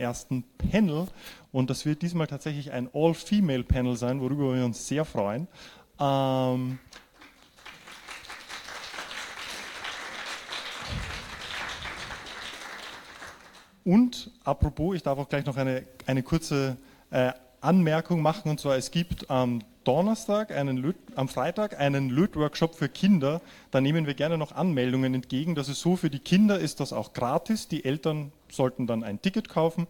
ersten Panel. Und das wird diesmal tatsächlich ein All-Female-Panel sein, worüber wir uns sehr freuen. Ähm, und apropos, ich darf auch gleich noch eine, eine kurze äh, Anmerkung machen, und zwar es gibt am Donnerstag, einen Löt, am Freitag einen Lötworkshop für Kinder. Da nehmen wir gerne noch Anmeldungen entgegen. Das ist so, für die Kinder ist das auch gratis. Die Eltern sollten dann ein Ticket kaufen.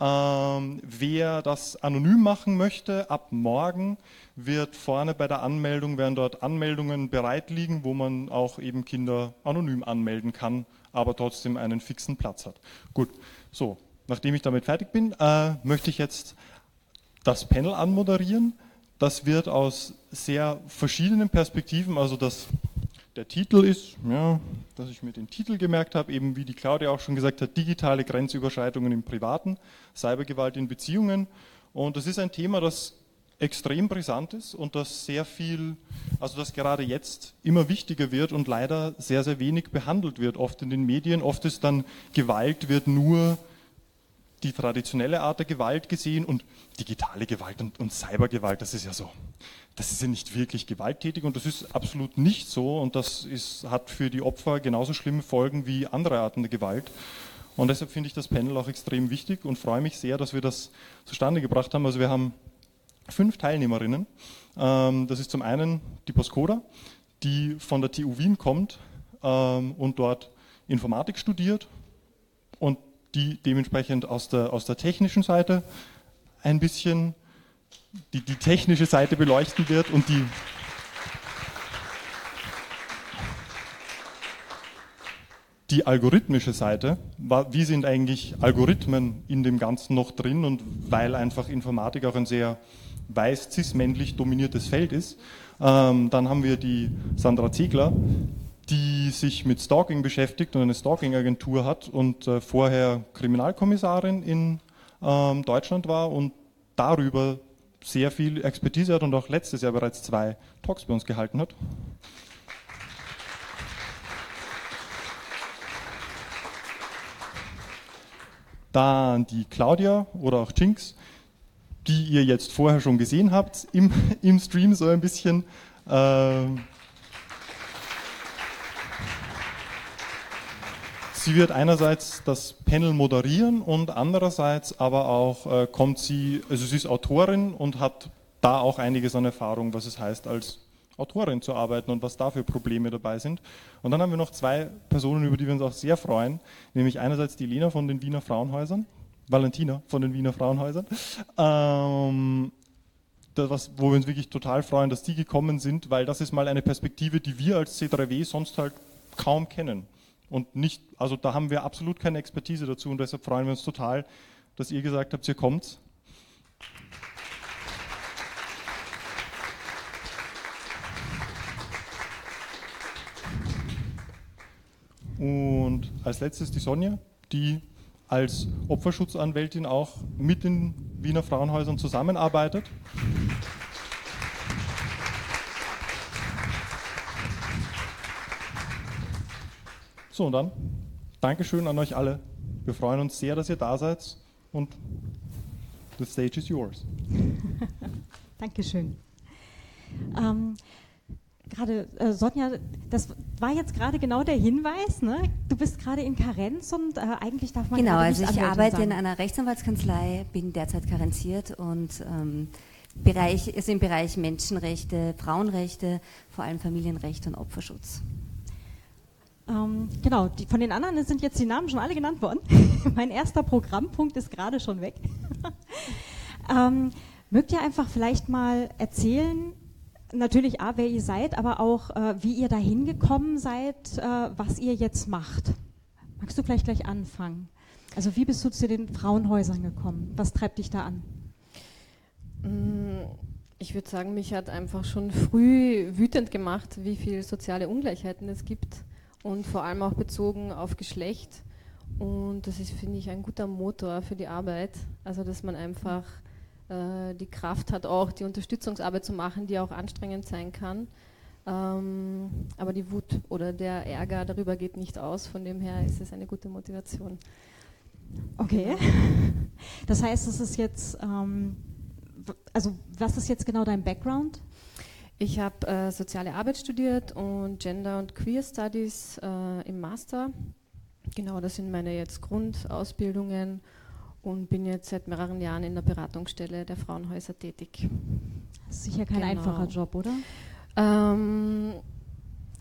Ähm, wer das anonym machen möchte, ab morgen wird vorne bei der Anmeldung, werden dort Anmeldungen bereit liegen, wo man auch eben Kinder anonym anmelden kann, aber trotzdem einen fixen Platz hat. Gut, so, nachdem ich damit fertig bin, äh, möchte ich jetzt das Panel anmoderieren. Das wird aus sehr verschiedenen Perspektiven, also das, der Titel ist, ja, dass ich mir den Titel gemerkt habe, eben wie die Claudia auch schon gesagt hat, digitale Grenzüberschreitungen im Privaten, Cybergewalt in Beziehungen. Und das ist ein Thema, das extrem brisant ist und das sehr viel, also das gerade jetzt immer wichtiger wird und leider sehr, sehr wenig behandelt wird, oft in den Medien. Oft ist dann Gewalt wird nur die traditionelle Art der Gewalt gesehen und digitale Gewalt und, und Cybergewalt, das ist ja so, das ist ja nicht wirklich gewalttätig und das ist absolut nicht so und das ist, hat für die Opfer genauso schlimme Folgen wie andere Arten der Gewalt. Und deshalb finde ich das Panel auch extrem wichtig und freue mich sehr, dass wir das zustande gebracht haben. Also wir haben fünf Teilnehmerinnen. Ähm, das ist zum einen die Poskoda, die von der TU Wien kommt ähm, und dort Informatik studiert die dementsprechend aus der, aus der technischen Seite ein bisschen die, die technische Seite beleuchten wird und die die algorithmische Seite, wie sind eigentlich Algorithmen in dem Ganzen noch drin und weil einfach Informatik auch ein sehr weiß cis-männlich dominiertes Feld ist. Ähm, dann haben wir die Sandra Ziegler, die sich mit Stalking beschäftigt und eine Stalking-Agentur hat und äh, vorher Kriminalkommissarin in ähm, Deutschland war und darüber sehr viel Expertise hat und auch letztes Jahr bereits zwei Talks bei uns gehalten hat. Dann die Claudia oder auch Jinx, die ihr jetzt vorher schon gesehen habt im, im Stream so ein bisschen. Äh, sie wird einerseits das Panel moderieren und andererseits aber auch äh, kommt sie, also sie ist Autorin und hat da auch einiges an Erfahrung, was es heißt, als Autorin zu arbeiten und was da für Probleme dabei sind. Und dann haben wir noch zwei Personen, über die wir uns auch sehr freuen, nämlich einerseits die Lena von den Wiener Frauenhäusern Valentina von den Wiener Frauenhäusern. Ähm, das, wo wir uns wirklich total freuen, dass die gekommen sind, weil das ist mal eine Perspektive, die wir als C3W sonst halt kaum kennen. Und nicht, also da haben wir absolut keine Expertise dazu und deshalb freuen wir uns total, dass ihr gesagt habt, ihr kommt. Und als letztes die Sonja, die als Opferschutzanwältin auch mit den Wiener Frauenhäusern zusammenarbeitet. So, und dann Dankeschön an euch alle. Wir freuen uns sehr, dass ihr da seid und the stage is yours. Dankeschön. Ähm, gerade äh, Sonja, das war jetzt gerade genau der Hinweis. Ne? Du bist gerade in Karenz und äh, eigentlich darf man genau. Also ich arbeite sagen. in einer Rechtsanwaltskanzlei, bin derzeit karenziert und ähm, Bereich ist im Bereich Menschenrechte, Frauenrechte, vor allem Familienrecht und Opferschutz. Ähm, genau, die, von den anderen sind jetzt die Namen schon alle genannt worden. mein erster Programmpunkt ist gerade schon weg. ähm, mögt ihr einfach vielleicht mal erzählen, natürlich A, wer ihr seid, aber auch äh, wie ihr dahin gekommen seid, äh, was ihr jetzt macht. Magst du vielleicht gleich anfangen? Also wie bist du zu den Frauenhäusern gekommen? Was treibt dich da an? Mm, ich würde sagen, mich hat einfach schon früh wütend gemacht, wie viele soziale Ungleichheiten es gibt und vor allem auch bezogen auf Geschlecht. Und das ist, finde ich, ein guter Motor für die Arbeit. Also, dass man einfach äh, die Kraft hat, auch die Unterstützungsarbeit zu machen, die auch anstrengend sein kann. Ähm, aber die Wut oder der Ärger darüber geht nicht aus. Von dem her ist es eine gute Motivation. Okay. Das heißt, es ist jetzt, ähm, also was ist jetzt genau dein Background? Ich habe äh, soziale Arbeit studiert und Gender und Queer Studies äh, im Master. Genau, das sind meine jetzt Grundausbildungen und bin jetzt seit mehreren Jahren in der Beratungsstelle der Frauenhäuser tätig. Sicher kein genau. einfacher Job, oder? Ähm,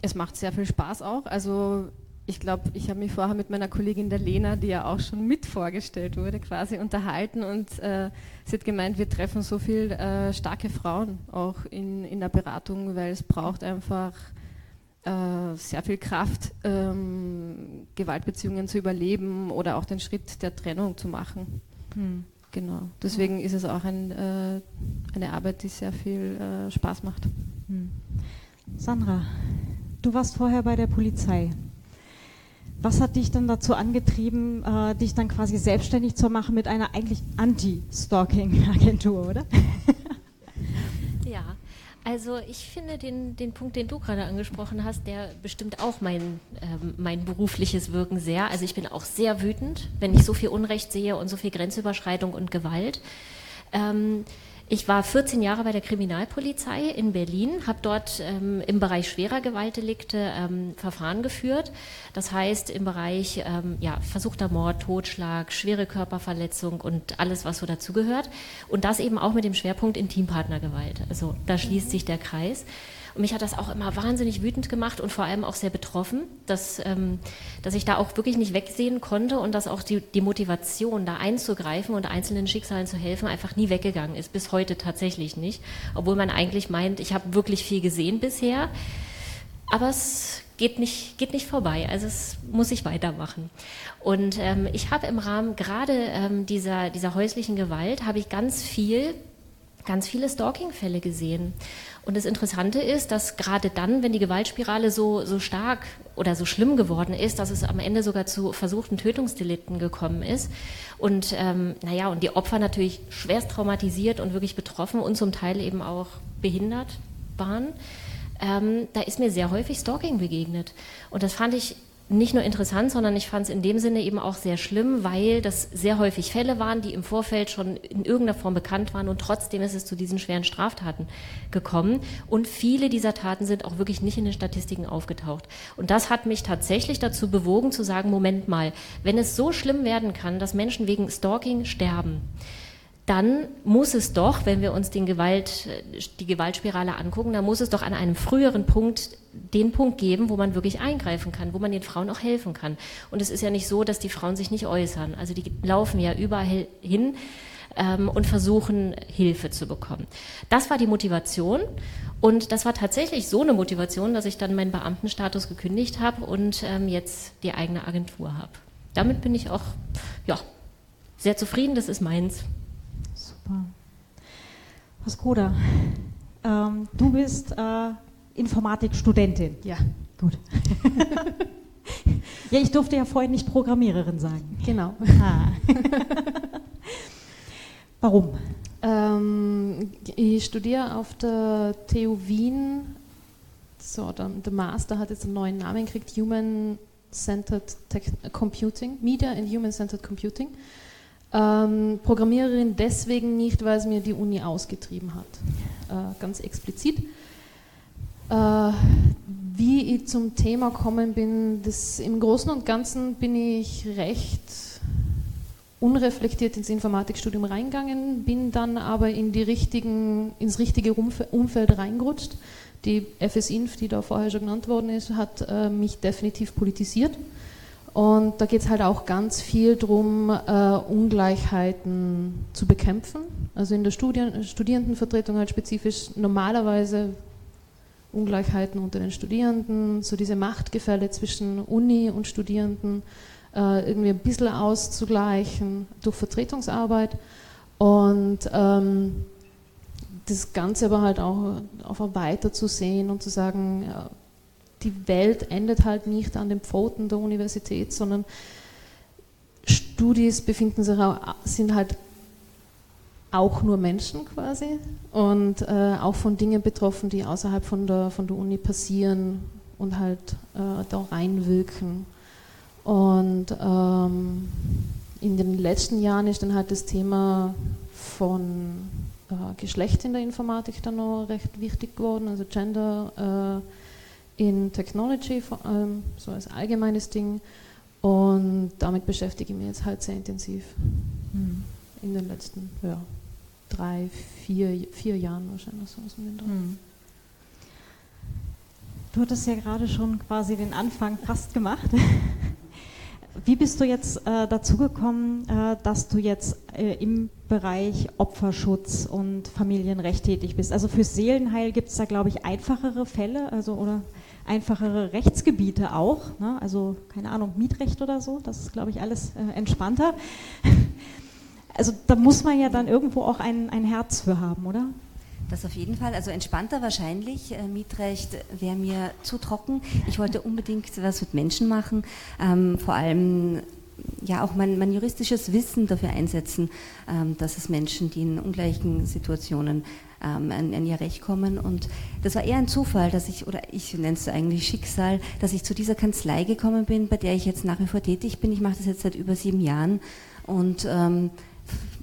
es macht sehr viel Spaß auch. Also ich glaube, ich habe mich vorher mit meiner Kollegin der Lena, die ja auch schon mit vorgestellt wurde, quasi unterhalten und äh, sie hat gemeint, wir treffen so viele äh, starke Frauen auch in, in der Beratung, weil es braucht einfach äh, sehr viel Kraft, ähm, Gewaltbeziehungen zu überleben oder auch den Schritt der Trennung zu machen. Hm. Genau. Deswegen ist es auch ein, äh, eine Arbeit, die sehr viel äh, Spaß macht. Hm. Sandra, du warst vorher bei der Polizei. Was hat dich dann dazu angetrieben, äh, dich dann quasi selbstständig zu machen mit einer eigentlich Anti-Stalking-Agentur, oder? ja, also ich finde den, den Punkt, den du gerade angesprochen hast, der bestimmt auch mein, ähm, mein berufliches Wirken sehr. Also ich bin auch sehr wütend, wenn ich so viel Unrecht sehe und so viel Grenzüberschreitung und Gewalt. Ähm, ich war 14 Jahre bei der Kriminalpolizei in Berlin, habe dort ähm, im Bereich schwerer Gewaltdelikte ähm, Verfahren geführt. Das heißt im Bereich ähm, ja, versuchter Mord, Totschlag, schwere Körperverletzung und alles, was so dazugehört. Und das eben auch mit dem Schwerpunkt Intimpartnergewalt. Also da schließt mhm. sich der Kreis. Mich hat das auch immer wahnsinnig wütend gemacht und vor allem auch sehr betroffen, dass, ähm, dass ich da auch wirklich nicht wegsehen konnte und dass auch die, die Motivation, da einzugreifen und einzelnen Schicksalen zu helfen, einfach nie weggegangen ist. Bis heute tatsächlich nicht. Obwohl man eigentlich meint, ich habe wirklich viel gesehen bisher. Aber es geht nicht, geht nicht vorbei. Also es muss ich weitermachen. Und ähm, ich habe im Rahmen gerade ähm, dieser, dieser häuslichen Gewalt, habe ich ganz viel, ganz viele Stalking-Fälle gesehen. Und das Interessante ist, dass gerade dann, wenn die Gewaltspirale so, so stark oder so schlimm geworden ist, dass es am Ende sogar zu versuchten Tötungsdelikten gekommen ist und ähm, naja, und die Opfer natürlich schwerst traumatisiert und wirklich betroffen und zum Teil eben auch behindert waren, ähm, da ist mir sehr häufig Stalking begegnet. Und das fand ich nicht nur interessant, sondern ich fand es in dem Sinne eben auch sehr schlimm, weil das sehr häufig Fälle waren, die im Vorfeld schon in irgendeiner Form bekannt waren und trotzdem ist es zu diesen schweren Straftaten gekommen. Und viele dieser Taten sind auch wirklich nicht in den Statistiken aufgetaucht. Und das hat mich tatsächlich dazu bewogen zu sagen, Moment mal, wenn es so schlimm werden kann, dass Menschen wegen Stalking sterben, dann muss es doch, wenn wir uns Gewalt, die Gewaltspirale angucken, dann muss es doch an einem früheren Punkt den Punkt geben, wo man wirklich eingreifen kann, wo man den Frauen auch helfen kann. Und es ist ja nicht so, dass die Frauen sich nicht äußern. Also die laufen ja überall hin ähm, und versuchen, Hilfe zu bekommen. Das war die Motivation. Und das war tatsächlich so eine Motivation, dass ich dann meinen Beamtenstatus gekündigt habe und ähm, jetzt die eigene Agentur habe. Damit bin ich auch ja, sehr zufrieden, das ist meins. Super. Skoda, ähm, du bist äh, Informatikstudentin. Ja. Gut. ja, ich durfte ja vorhin nicht Programmiererin sagen. Genau. Ah. Warum? Ähm, ich studiere auf der TU Wien. So, der, der Master hat jetzt einen neuen Namen gekriegt: Human Centered Computing, Media and Human Centered Computing. Ähm, Programmiererin deswegen nicht, weil es mir die Uni ausgetrieben hat. Äh, ganz explizit. Äh, wie ich zum Thema gekommen bin, das, im Großen und Ganzen bin ich recht unreflektiert ins Informatikstudium reingegangen, bin dann aber in die richtigen, ins richtige Umfeld reingerutscht. Die FS-Inf, die da vorher schon genannt worden ist, hat äh, mich definitiv politisiert. Und da geht es halt auch ganz viel darum, äh, Ungleichheiten zu bekämpfen. Also in der Studien Studierendenvertretung halt spezifisch normalerweise Ungleichheiten unter den Studierenden, so diese Machtgefälle zwischen Uni und Studierenden äh, irgendwie ein bisschen auszugleichen durch Vertretungsarbeit. Und ähm, das Ganze aber halt auch, auch weiter zu sehen und zu sagen, ja, die Welt endet halt nicht an den Pfoten der Universität, sondern Studis befinden sich auch, sind halt auch nur Menschen quasi und äh, auch von Dingen betroffen, die außerhalb von der, von der Uni passieren und halt äh, da reinwirken. Und ähm, in den letzten Jahren ist dann halt das Thema von äh, Geschlecht in der Informatik dann noch recht wichtig geworden, also Gender äh, in Technology vor allem, so als allgemeines Ding. Und damit beschäftige ich mich jetzt halt sehr intensiv mhm. in den letzten ja, drei, vier, vier Jahren wahrscheinlich so aus dem mhm. Du hattest ja gerade schon quasi den Anfang fast gemacht. Wie bist du jetzt äh, dazu gekommen, äh, dass du jetzt äh, im Bereich Opferschutz und Familienrecht tätig bist? Also für Seelenheil gibt es da, glaube ich, einfachere Fälle, also oder einfachere Rechtsgebiete auch. Ne? Also keine Ahnung, Mietrecht oder so, das ist, glaube ich, alles äh, entspannter. Also da muss man ja dann irgendwo auch ein, ein Herz für haben, oder? Das auf jeden Fall. Also entspannter wahrscheinlich. Äh, Mietrecht wäre mir zu trocken. Ich wollte unbedingt was mit Menschen machen. Ähm, vor allem ja auch mein, mein, juristisches Wissen dafür einsetzen, ähm, dass es Menschen, die in ungleichen Situationen ähm, an, an, ihr Recht kommen. Und das war eher ein Zufall, dass ich, oder ich nenne es eigentlich Schicksal, dass ich zu dieser Kanzlei gekommen bin, bei der ich jetzt nach wie vor tätig bin. Ich mache das jetzt seit über sieben Jahren und ähm,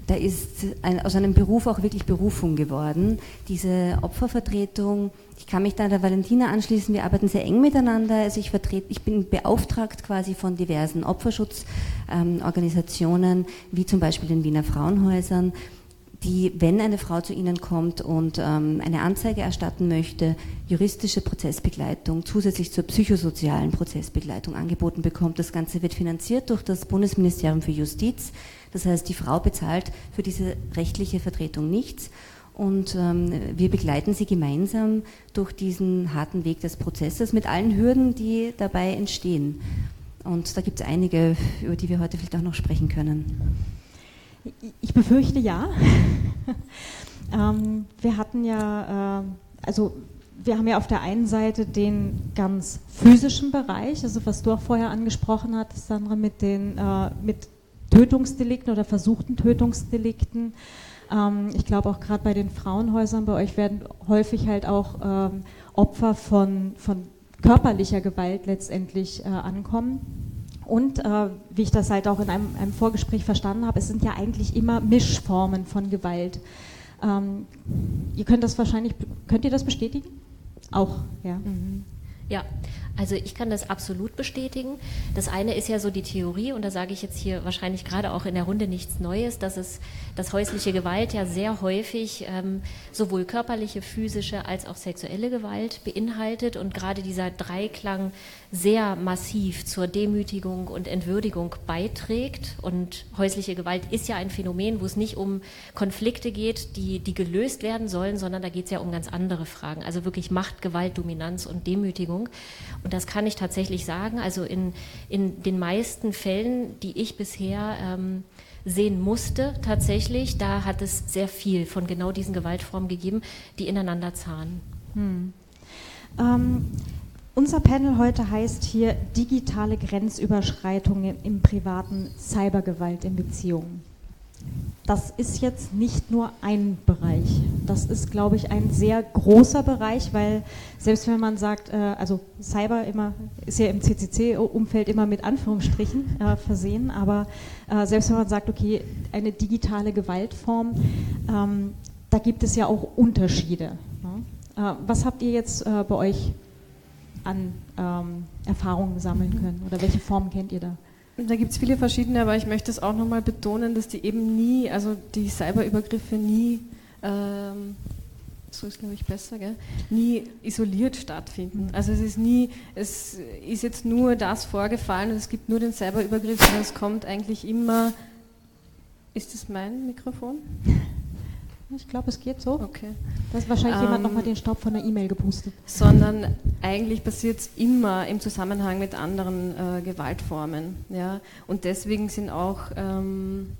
da ist ein, aus einem Beruf auch wirklich Berufung geworden. Diese Opfervertretung, ich kann mich da der Valentina anschließen, wir arbeiten sehr eng miteinander. Also ich, vertrete, ich bin beauftragt quasi von diversen Opferschutzorganisationen, ähm, wie zum Beispiel den Wiener Frauenhäusern, die, wenn eine Frau zu Ihnen kommt und ähm, eine Anzeige erstatten möchte, juristische Prozessbegleitung zusätzlich zur psychosozialen Prozessbegleitung angeboten bekommt. Das Ganze wird finanziert durch das Bundesministerium für Justiz. Das heißt, die Frau bezahlt für diese rechtliche Vertretung nichts und ähm, wir begleiten sie gemeinsam durch diesen harten Weg des Prozesses mit allen Hürden, die dabei entstehen. Und da gibt es einige, über die wir heute vielleicht auch noch sprechen können. Ich befürchte ja. ähm, wir hatten ja, äh, also wir haben ja auf der einen Seite den ganz physischen Bereich, also was du auch vorher angesprochen hattest, Sandra, mit den äh, mit Tötungsdelikten oder versuchten Tötungsdelikten. Ähm, ich glaube auch gerade bei den Frauenhäusern, bei euch werden häufig halt auch ähm, Opfer von, von körperlicher Gewalt letztendlich äh, ankommen. Und äh, wie ich das halt auch in einem, einem, Vorgespräch verstanden habe, es sind ja eigentlich immer Mischformen von Gewalt. Ähm, ihr könnt das wahrscheinlich, könnt ihr das bestätigen? Auch, ja. Mhm. Ja, also ich kann das absolut bestätigen. Das eine ist ja so die Theorie, und da sage ich jetzt hier wahrscheinlich gerade auch in der Runde nichts Neues, dass es dass häusliche Gewalt ja sehr häufig ähm, sowohl körperliche, physische als auch sexuelle Gewalt beinhaltet und gerade dieser Dreiklang sehr massiv zur Demütigung und Entwürdigung beiträgt. Und häusliche Gewalt ist ja ein Phänomen, wo es nicht um Konflikte geht, die, die gelöst werden sollen, sondern da geht es ja um ganz andere Fragen. Also wirklich Macht, Gewalt, Dominanz und Demütigung. Und das kann ich tatsächlich sagen. Also in, in den meisten Fällen, die ich bisher ähm, sehen musste, tatsächlich, da hat es sehr viel von genau diesen Gewaltformen gegeben, die ineinander zahnen. Hm. Ähm, unser Panel heute heißt hier digitale Grenzüberschreitungen im privaten Cybergewalt in Beziehungen das ist jetzt nicht nur ein Bereich. Das ist, glaube ich, ein sehr großer Bereich, weil selbst wenn man sagt, äh, also Cyber immer ist ja im CCC-Umfeld immer mit Anführungsstrichen äh, versehen, aber äh, selbst wenn man sagt, okay, eine digitale Gewaltform, ähm, da gibt es ja auch Unterschiede. Ne? Was habt ihr jetzt bei euch an ähm, Erfahrungen sammeln können oder welche Formen kennt ihr da? Da gibt es viele verschiedene, aber ich möchte es auch nochmal betonen, dass die eben nie, also die Cyberübergriffe nie, ähm, so ist glaube ich besser, gell, nie isoliert stattfinden. Also es ist nie, es ist jetzt nur das vorgefallen und es gibt nur den Cyberübergriff, sondern es kommt eigentlich immer, ist das mein Mikrofon? Ich glaube, es geht so. Okay. Da ist wahrscheinlich ähm, jemand nochmal den Staub von der E-Mail gepustet. Sondern eigentlich passiert es immer im Zusammenhang mit anderen äh, Gewaltformen. Ja? Und deswegen sind auch ähm,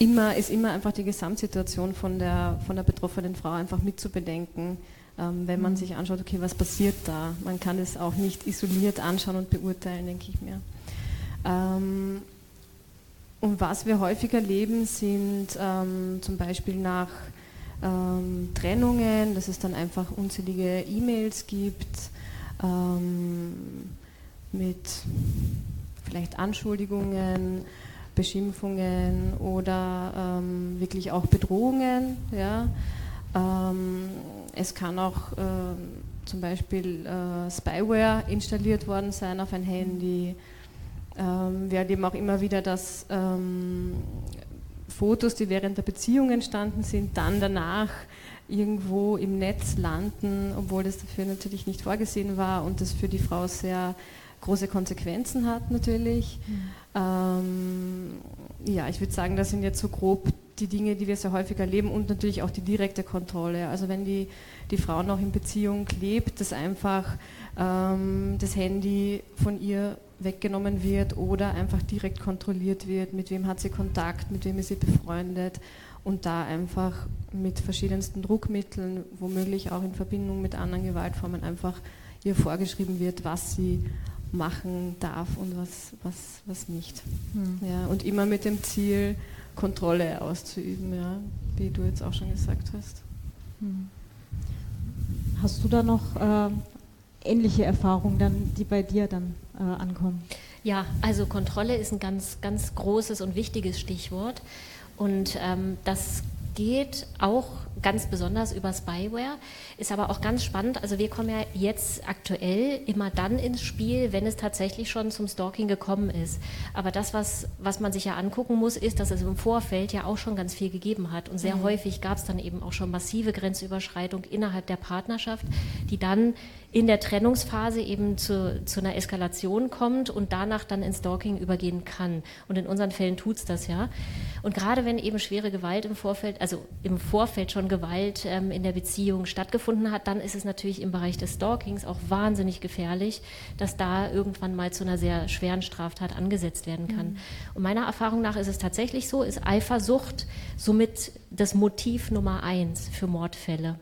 immer, ist immer einfach die Gesamtsituation von der, von der betroffenen Frau einfach mitzubedenken, ähm, wenn man mhm. sich anschaut, okay, was passiert da? Man kann es auch nicht isoliert anschauen und beurteilen, denke ich mir. Ähm, und was wir häufig erleben, sind ähm, zum Beispiel nach ähm, Trennungen, dass es dann einfach unzählige E-Mails gibt ähm, mit vielleicht Anschuldigungen, Beschimpfungen oder ähm, wirklich auch Bedrohungen. Ja. Ähm, es kann auch äh, zum Beispiel äh, Spyware installiert worden sein auf ein Handy. Ähm, wir erleben auch immer wieder, dass ähm, Fotos, die während der Beziehung entstanden sind, dann danach irgendwo im Netz landen, obwohl das dafür natürlich nicht vorgesehen war und das für die Frau sehr große Konsequenzen hat natürlich. Mhm. Ähm, ja, ich würde sagen, das sind jetzt so grob die Dinge, die wir sehr häufig erleben und natürlich auch die direkte Kontrolle. Also wenn die, die Frau noch in Beziehung lebt, dass einfach ähm, das Handy von ihr weggenommen wird oder einfach direkt kontrolliert wird, mit wem hat sie Kontakt, mit wem ist sie befreundet und da einfach mit verschiedensten Druckmitteln, womöglich auch in Verbindung mit anderen Gewaltformen einfach ihr vorgeschrieben wird, was sie machen darf und was, was, was nicht. Hm. Ja, und immer mit dem Ziel, Kontrolle auszuüben, ja, wie du jetzt auch schon gesagt hast. Hm. Hast du da noch äh, ähnliche Erfahrungen, dann, die bei dir dann äh, ankommen? Ja, also Kontrolle ist ein ganz, ganz großes und wichtiges Stichwort. Und ähm, das geht auch ganz besonders über Spyware, ist aber auch ganz spannend. Also wir kommen ja jetzt aktuell immer dann ins Spiel, wenn es tatsächlich schon zum Stalking gekommen ist. Aber das, was, was man sich ja angucken muss, ist, dass es im Vorfeld ja auch schon ganz viel gegeben hat. Und sehr mhm. häufig gab es dann eben auch schon massive Grenzüberschreitung innerhalb der Partnerschaft, die dann in der Trennungsphase eben zu, zu einer Eskalation kommt und danach dann ins Stalking übergehen kann. Und in unseren Fällen tut es das ja. Und gerade wenn eben schwere Gewalt im Vorfeld, also im Vorfeld schon Gewalt ähm, in der Beziehung stattgefunden hat, dann ist es natürlich im Bereich des Stalkings auch wahnsinnig gefährlich, dass da irgendwann mal zu einer sehr schweren Straftat angesetzt werden kann. Mhm. Und meiner Erfahrung nach ist es tatsächlich so, ist Eifersucht somit das Motiv Nummer eins für Mordfälle.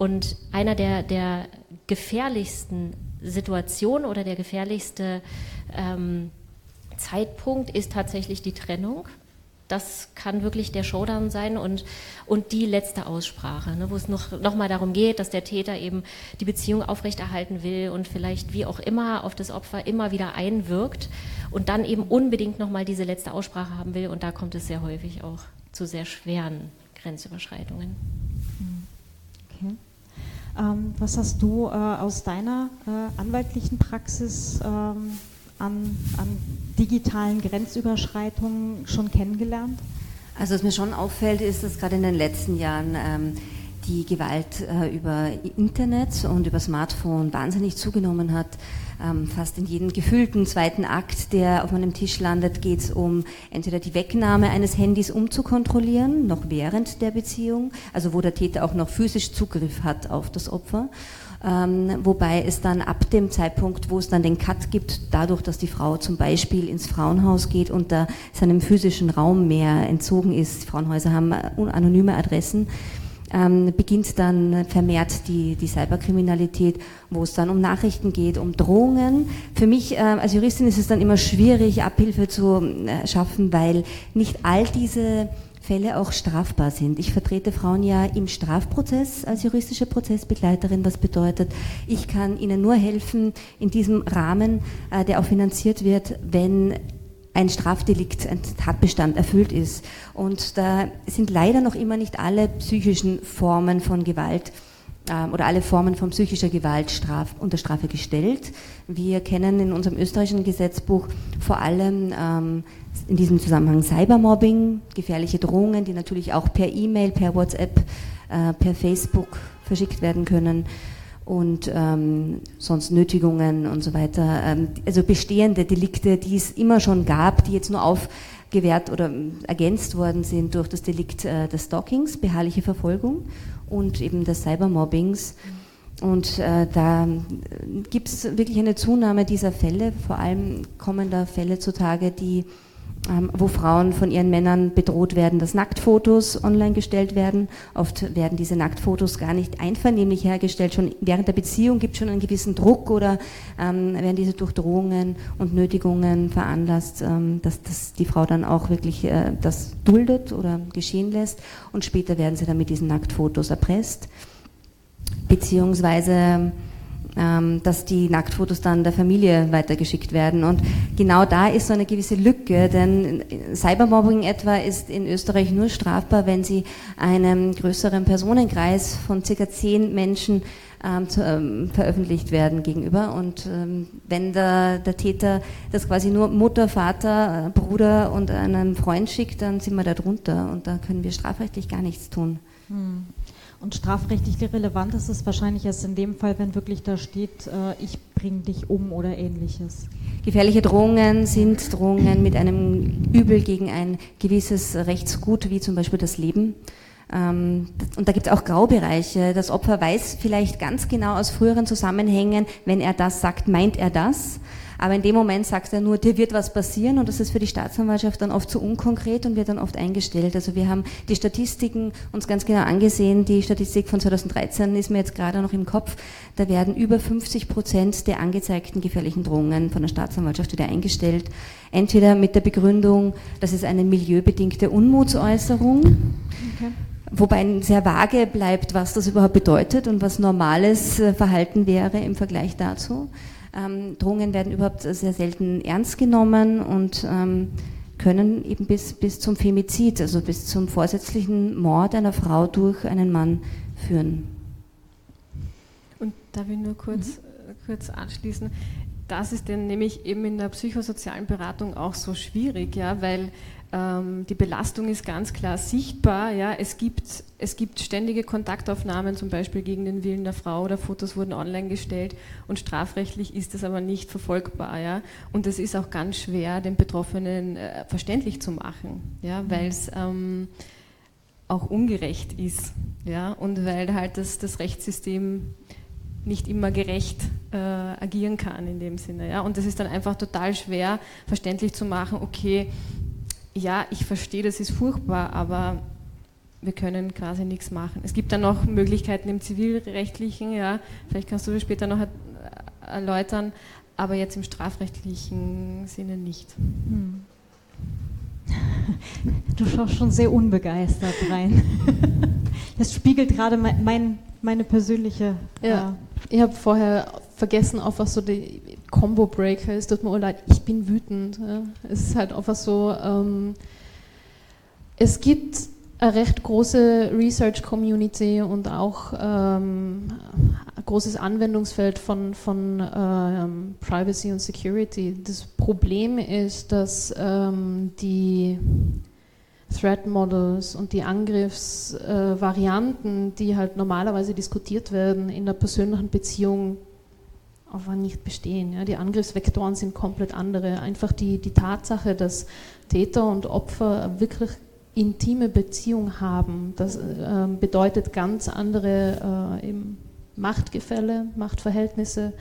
Und einer der, der gefährlichsten Situationen oder der gefährlichste ähm, Zeitpunkt ist tatsächlich die Trennung. Das kann wirklich der Showdown sein und, und die letzte Aussprache, ne, wo es noch, noch mal darum geht, dass der Täter eben die Beziehung aufrechterhalten will und vielleicht wie auch immer auf das Opfer immer wieder einwirkt und dann eben unbedingt noch mal diese letzte Aussprache haben will. Und da kommt es sehr häufig auch zu sehr schweren Grenzüberschreitungen. Okay. Ähm, was hast du äh, aus deiner äh, anwaltlichen Praxis ähm, an, an, digitalen Grenzüberschreitungen schon kennengelernt? Also was mir schon auffällt, ist, dass gerade in den letzten Jahren ähm, die Gewalt äh, über Internet und über Smartphone wahnsinnig zugenommen hat. Ähm, fast in jedem gefüllten zweiten Akt, der auf meinem Tisch landet, geht es um entweder die Wegnahme eines Handys, um zu kontrollieren, noch während der Beziehung, also wo der Täter auch noch physisch Zugriff hat auf das Opfer. Ähm, wobei es dann ab dem Zeitpunkt, wo es dann den Cut gibt, dadurch, dass die Frau zum Beispiel ins Frauenhaus geht und da seinem physischen Raum mehr entzogen ist, Frauenhäuser haben anonyme Adressen, ähm, beginnt dann vermehrt die, die Cyberkriminalität, wo es dann um Nachrichten geht, um Drohungen. Für mich äh, als Juristin ist es dann immer schwierig, Abhilfe zu äh, schaffen, weil nicht all diese Fälle auch strafbar sind. Ich vertrete Frauen ja im Strafprozess als juristische Prozessbegleiterin, was bedeutet, ich kann ihnen nur helfen in diesem Rahmen, äh, der auch finanziert wird, wenn ein Strafdelikt, ein Tatbestand erfüllt ist. Und da sind leider noch immer nicht alle psychischen Formen von Gewalt ähm, oder alle Formen von psychischer Gewalt straf, unter Strafe gestellt. Wir kennen in unserem österreichischen Gesetzbuch vor allem ähm, in diesem Zusammenhang Cybermobbing, gefährliche Drohungen, die natürlich auch per E-Mail, per WhatsApp, äh, per Facebook verschickt werden können und ähm, sonst Nötigungen und so weiter. Ähm, also bestehende Delikte, die es immer schon gab, die jetzt nur aufgewehrt oder ähm, ergänzt worden sind durch das Delikt äh, des Stalkings, beharrliche Verfolgung und eben des Cybermobbings. Und äh, da gibt es wirklich eine Zunahme dieser Fälle. Vor allem kommen da Fälle zutage, die ähm, wo Frauen von ihren Männern bedroht werden, dass Nacktfotos online gestellt werden. Oft werden diese Nacktfotos gar nicht einvernehmlich hergestellt. Schon während der Beziehung gibt es schon einen gewissen Druck oder ähm, werden diese durch Drohungen und Nötigungen veranlasst, ähm, dass, dass, die Frau dann auch wirklich äh, das duldet oder geschehen lässt. Und später werden sie dann mit diesen Nacktfotos erpresst. Beziehungsweise ähm, dass die Nacktfotos dann der Familie weitergeschickt werden. Und genau da ist so eine gewisse Lücke, denn Cybermobbing etwa ist in Österreich nur strafbar, wenn sie einem größeren Personenkreis von circa zehn Menschen ähm, zu, ähm, veröffentlicht werden gegenüber. Und ähm, wenn der, der, Täter das quasi nur Mutter, Vater, äh, Bruder und einem Freund schickt, dann sind wir da drunter und da können wir strafrechtlich gar nichts tun. Hm. Und strafrechtlich relevant ist es wahrscheinlich erst in dem Fall, wenn wirklich da steht, äh, ich bringe dich um oder ähnliches. Gefährliche Drohungen sind Drohungen mit einem Übel gegen ein gewisses Rechtsgut, wie zum Beispiel das Leben. Ähm, und da gibt es auch Graubereiche. Das Opfer weiß vielleicht ganz genau aus früheren Zusammenhängen, wenn er das sagt, meint er das. Aber in dem Moment sagt er nur, dir wird was passieren und das ist für die Staatsanwaltschaft dann oft zu unkonkret und wird dann oft eingestellt. Also wir haben die Statistiken uns ganz genau angesehen. Die Statistik von 2013 ist mir jetzt gerade noch im Kopf. Da werden über 50 Prozent der angezeigten gefährlichen Drohungen von der Staatsanwaltschaft wieder eingestellt. Entweder mit der Begründung, das ist eine milieubedingte Unmutsäußerung. Okay. Wobei sehr vage bleibt, was das überhaupt bedeutet und was normales äh, Verhalten wäre im Vergleich dazu. Ähm, Drohungen werden überhaupt sehr selten ernst genommen und ähm, können eben bis, bis zum Femizid, also bis zum vorsätzlichen Mord einer Frau durch einen Mann führen. Und darf ich nur kurz, mhm. Äh, kurz anschließen? Das ist denn nämlich eben in der psychosozialen Beratung auch so schwierig, ja, weil ähm, die Belastung ist ganz klar sichtbar. Ja. Es, gibt, es gibt ständige Kontaktaufnahmen, zum Beispiel gegen den Willen der Frau oder Fotos wurden online gestellt und strafrechtlich ist das aber nicht verfolgbar. Ja. Und es ist auch ganz schwer, den Betroffenen äh, verständlich zu machen, ja, mhm. weil es ähm, auch ungerecht ist ja, und weil halt das, das Rechtssystem nicht immer gerecht äh, agieren kann in dem Sinne. Ja? Und es ist dann einfach total schwer verständlich zu machen, okay, ja, ich verstehe, das ist furchtbar, aber wir können quasi nichts machen. Es gibt dann noch Möglichkeiten im zivilrechtlichen, ja, vielleicht kannst du das später noch erläutern, aber jetzt im strafrechtlichen Sinne nicht. Hm. Du schaust schon sehr unbegeistert rein. Das spiegelt gerade mein, meine persönliche. Ja, äh, ich habe vorher vergessen, auf was so die Combo Breaker ist. Tut mir leid, ich bin wütend. Es ist halt einfach so. Ähm, es gibt eine recht große Research Community und auch ähm, ein großes Anwendungsfeld von, von ähm, Privacy und Security. Das Problem ist, dass ähm, die Threat Models und die Angriffsvarianten, äh, die halt normalerweise diskutiert werden in der persönlichen Beziehung, einfach nicht bestehen. Ja. Die Angriffsvektoren sind komplett andere. Einfach die, die Tatsache, dass Täter und Opfer wirklich intime Beziehung haben, das äh, bedeutet ganz andere äh, Machtgefälle, Machtverhältnisse,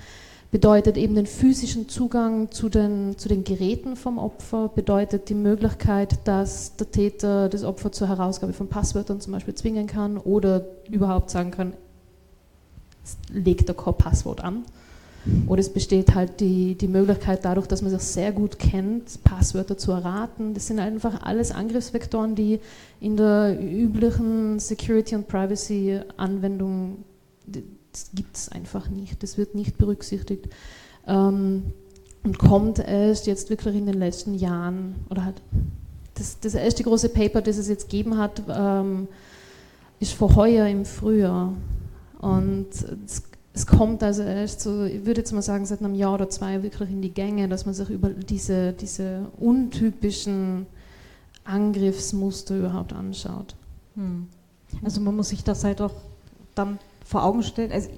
bedeutet eben den physischen Zugang zu den, zu den Geräten vom Opfer, bedeutet die Möglichkeit, dass der Täter das Opfer zur Herausgabe von Passwörtern zum Beispiel zwingen kann oder überhaupt sagen kann, legt er kein Passwort an. Oder es besteht halt die, die Möglichkeit, dadurch, dass man sich sehr gut kennt, Passwörter zu erraten. Das sind einfach alles Angriffsvektoren, die in der üblichen Security- und Privacy-Anwendung, gibt es einfach nicht. Das wird nicht berücksichtigt. Ähm, und kommt erst jetzt wirklich in den letzten Jahren, oder halt das, das erste große Paper, das es jetzt gegeben hat, ähm, ist vor heuer im Frühjahr. Und es es kommt also erst so, ich würde jetzt mal sagen, seit einem Jahr oder zwei wirklich in die Gänge, dass man sich über diese, diese untypischen Angriffsmuster überhaupt anschaut. Hm. Also man muss sich das halt auch dann vor Augen stellen. Also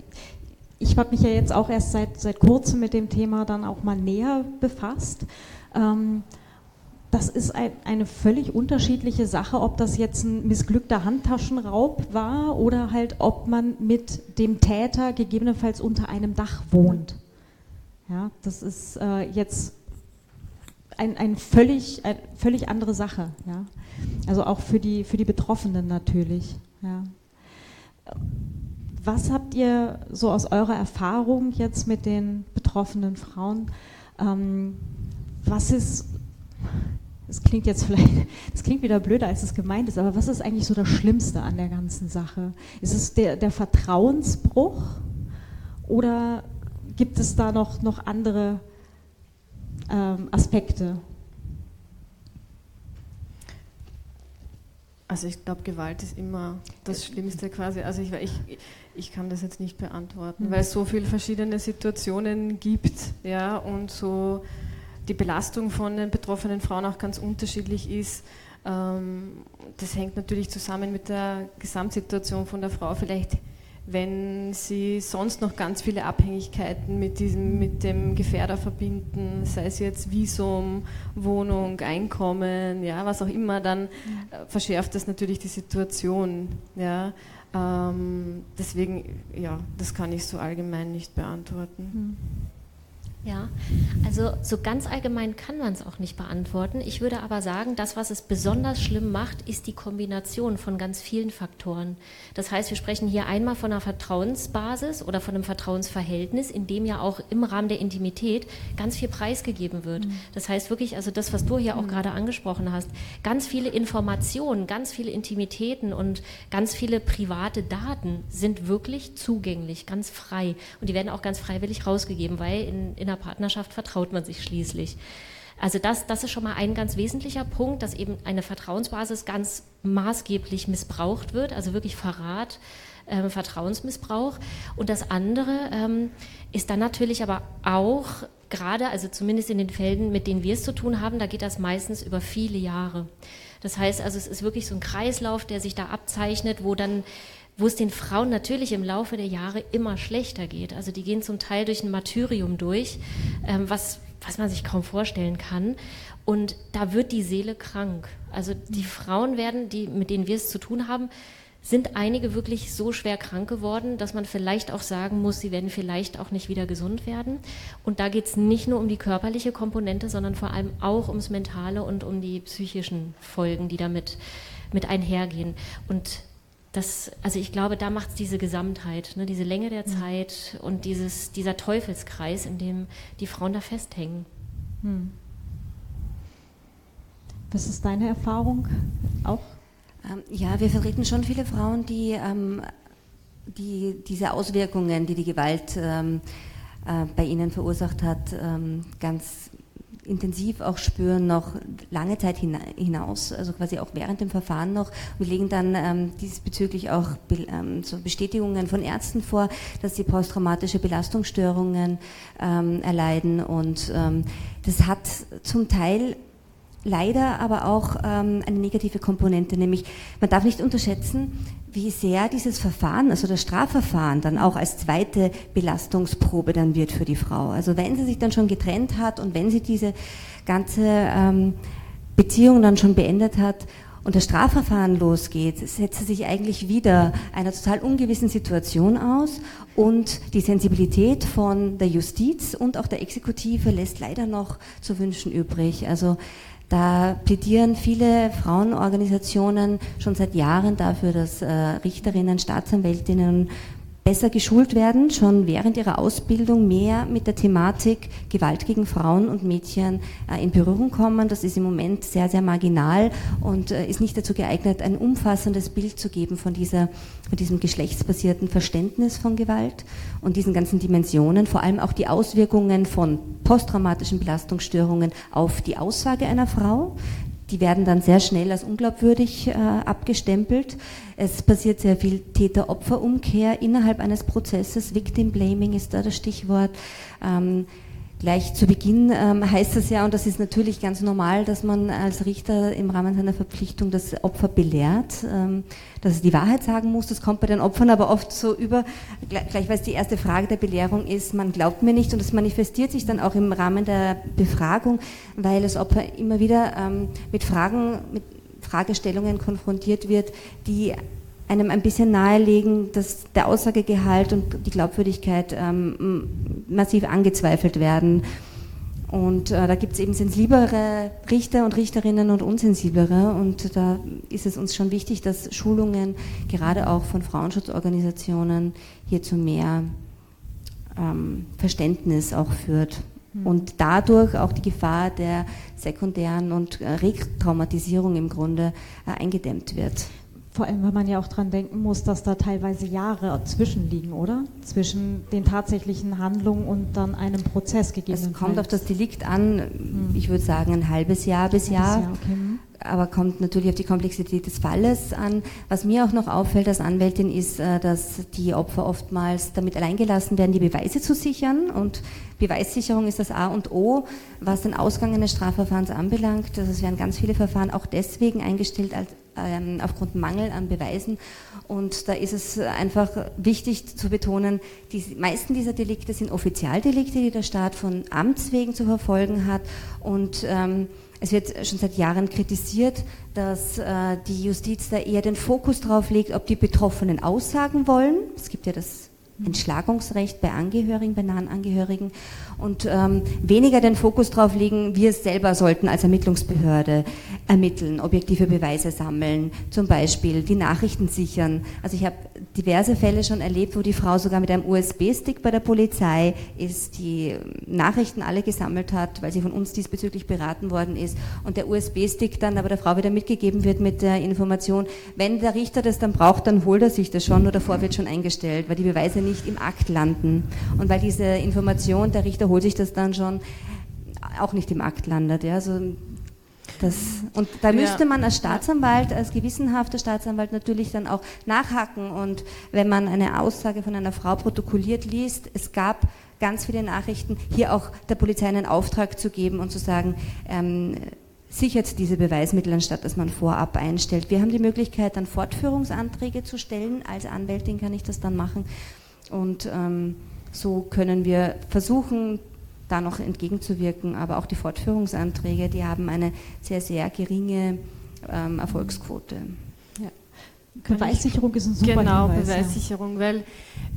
ich habe mich ja jetzt auch erst seit, seit kurzem mit dem Thema dann auch mal näher befasst. Ähm, das ist ein, eine völlig unterschiedliche Sache, ob das jetzt ein missglückter Handtaschenraub war oder halt, ob man mit dem Täter gegebenenfalls unter einem Dach wohnt. Ja, das ist äh, jetzt ein, ein völlig, eine völlig andere Sache. Ja. Also auch für die, für die Betroffenen natürlich. Ja. Was habt ihr so aus eurer Erfahrung jetzt mit den betroffenen Frauen? Ähm, was ist das klingt jetzt vielleicht, das klingt wieder blöder, als es gemeint ist, aber was ist eigentlich so das Schlimmste an der ganzen Sache? Ist es der, der Vertrauensbruch oder gibt es da noch, noch andere ähm, Aspekte? Also ich glaube, Gewalt ist immer das Schlimmste quasi. Also ich, ich, ich kann das jetzt nicht beantworten, mhm. weil es so viele verschiedene Situationen gibt, ja, und so die Belastung von den betroffenen Frauen auch ganz unterschiedlich ist. Ähm, das hängt natürlich zusammen mit der Gesamtsituation von der Frau. Vielleicht wenn sie sonst noch ganz viele Abhängigkeiten mit, diesem, mit dem Gefährder verbinden, sei es jetzt Visum, Wohnung, Einkommen, ja, was auch immer, dann äh, verschärft das natürlich die Situation. Ja. Ähm, deswegen, ja, das kann ich so allgemein nicht beantworten. Hm. Ja, also so ganz allgemein kann man es auch nicht beantworten. Ich würde aber sagen, das, was es besonders schlimm macht, ist die Kombination von ganz vielen Faktoren. Das heißt, wir sprechen hier einmal von einer Vertrauensbasis oder von einem Vertrauensverhältnis, in dem ja auch im Rahmen der Intimität ganz viel preisgegeben wird. Mhm. Das heißt wirklich, also das, was du hier auch mhm. gerade angesprochen hast, ganz viele Informationen, ganz viele Intimitäten und ganz viele private Daten sind wirklich zugänglich, ganz frei. Und die werden auch ganz freiwillig rausgegeben, weil in, in einer Partnerschaft vertraut man sich schließlich. Also das, das ist schon mal ein ganz wesentlicher Punkt, dass eben eine Vertrauensbasis ganz maßgeblich missbraucht wird, also wirklich Verrat, äh, Vertrauensmissbrauch. Und das andere ähm, ist dann natürlich aber auch gerade, also zumindest in den Fällen, mit denen wir es zu tun haben, da geht das meistens über viele Jahre. Das heißt also, es ist wirklich so ein Kreislauf, der sich da abzeichnet, wo dann wo es den Frauen natürlich im Laufe der Jahre immer schlechter geht. Also die gehen zum Teil durch ein Martyrium durch, ähm, was, was man sich kaum vorstellen kann. Und da wird die Seele krank. Also die Frauen werden, die, mit denen wir es zu tun haben, sind einige wirklich so schwer krank geworden, dass man vielleicht auch sagen muss, sie werden vielleicht auch nicht wieder gesund werden. Und da geht es nicht nur um die körperliche Komponente, sondern vor allem auch ums Mentale und um die psychischen Folgen, die damit mit einhergehen. Und das, also ich glaube, da macht es diese Gesamtheit, ne, diese Länge der Zeit und dieses, dieser Teufelskreis, in dem die Frauen da festhängen. Hm. Was ist deine Erfahrung auch? Ähm, ja, wir vertreten schon viele Frauen, die, ähm, die diese Auswirkungen, die die Gewalt ähm, äh, bei ihnen verursacht hat, ähm, ganz intensiv auch spüren, noch lange Zeit hinaus, also quasi auch während dem Verfahren noch. Wir legen dann ähm, diesbezüglich auch Be ähm, so Bestätigungen von Ärzten vor, dass sie posttraumatische Belastungsstörungen ähm, erleiden und ähm, das hat zum Teil leider aber auch ähm, eine negative Komponente, nämlich man darf nicht unterschätzen, wie sehr dieses Verfahren, also das Strafverfahren, dann auch als zweite Belastungsprobe dann wird für die Frau. Also wenn sie sich dann schon getrennt hat und wenn sie diese ganze ähm, Beziehung dann schon beendet hat und das Strafverfahren losgeht, setzt sie sich eigentlich wieder einer total ungewissen Situation aus und die Sensibilität von der Justiz und auch der Exekutive lässt leider noch zu wünschen übrig. Also da plädieren viele Frauenorganisationen schon seit Jahren dafür, dass äh, Richterinnen, Staatsanwältinnen besser geschult werden, schon während ihrer Ausbildung mehr mit der Thematik Gewalt gegen Frauen und Mädchen äh, in Berührung kommen. Das ist im Moment sehr, sehr marginal und äh, ist nicht dazu geeignet, ein umfassendes Bild zu geben von, dieser, von diesem geschlechtsbasierten Verständnis von Gewalt und diesen ganzen Dimensionen, vor allem auch die Auswirkungen von posttraumatischen Belastungsstörungen auf die Aussage einer Frau die werden dann sehr schnell als unglaubwürdig äh, abgestempelt. Es passiert sehr viel Täter-Opfer-Umkehr innerhalb eines Prozesses. Victim Blaming ist da das Stichwort. Ähm, Gleich zu Beginn ähm, heißt es ja, und das ist natürlich ganz normal, dass man als Richter im Rahmen seiner Verpflichtung das Opfer belehrt, ähm, dass es die Wahrheit sagen muss. Das kommt bei den Opfern aber oft so über, gleich weil es die erste Frage der Belehrung ist, man glaubt mir nicht und das manifestiert sich dann auch im Rahmen der Befragung, weil das Opfer immer wieder ähm, mit Fragen, mit Fragestellungen konfrontiert wird, die einem ein bisschen nahelegen, dass der Aussagegehalt und die Glaubwürdigkeit ähm, massiv angezweifelt werden. Und äh, da gibt es eben sensiblere Richter und Richterinnen und unsensiblere. Und da ist es uns schon wichtig, dass Schulungen gerade auch von Frauenschutzorganisationen hier zu mehr ähm, Verständnis auch führt. Mhm. Und dadurch auch die Gefahr der sekundären und äh, Retraumatisierung im Grunde äh, eingedämmt wird. Vor allem, weil man ja auch dran denken muss, dass da teilweise Jahre zwischenliegen, oder? Zwischen den tatsächlichen Handlungen und dann einem Prozess gegebenenfalls. Es kommt auf das Delikt an, hm. ich würde sagen ein halbes Jahr bis ein Jahr. Jahr okay. Hm. Aber kommt natürlich auf die Komplexität des Falles an. Was mir auch noch auffällt als Anwältin ist, äh, dass die Opfer oftmals damit alleingelassen werden, die Beweise zu sichern. Und Beweissicherung ist das A und O, was den Ausgang eines Strafverfahrens anbelangt. Also es werden ganz viele Verfahren auch deswegen eingestellt, als ähm, aufgrund Mangel an Beweisen. Und da ist es einfach wichtig zu betonen, die meisten dieser Delikte sind Offizialdelikte, die der Staat von Amts wegen zu verfolgen hat. Und ähm, es wird schon seit Jahren kritisiert, dass äh, die Justiz da eher den Fokus darauf legt, ob die Betroffenen aussagen wollen. Es gibt ja das Entschlagungsrecht bei Angehörigen, bei nahen Angehörigen und ähm, weniger den Fokus darauf legen, wir selber sollten als Ermittlungsbehörde ermitteln, objektive Beweise sammeln, zum Beispiel die Nachrichten sichern. Also ich habe diverse Fälle schon erlebt, wo die Frau sogar mit einem USB-Stick bei der Polizei ist, die Nachrichten alle gesammelt hat, weil sie von uns diesbezüglich beraten worden ist und der USB-Stick dann aber der Frau wieder mitgegeben wird mit der Information, wenn der Richter das dann braucht, dann holt er sich das schon, nur davor wird schon eingestellt, weil die Beweise nicht im Akt landen und weil diese Information, der Richter holt sich das dann schon, auch nicht im Akt landet. Ja? Also das, und da müsste man als Staatsanwalt, als gewissenhafter Staatsanwalt natürlich dann auch nachhaken. Und wenn man eine Aussage von einer Frau protokolliert liest, es gab ganz viele Nachrichten, hier auch der Polizei einen Auftrag zu geben und zu sagen, ähm, sichert diese Beweismittel, anstatt dass man vorab einstellt. Wir haben die Möglichkeit, dann Fortführungsanträge zu stellen. Als Anwältin kann ich das dann machen. Und ähm, so können wir versuchen, da noch entgegenzuwirken. Aber auch die Fortführungsanträge, die haben eine sehr, sehr geringe ähm, Erfolgsquote. Ja. Beweissicherung ist ein super Genau, Hinweis, Beweissicherung, ja. weil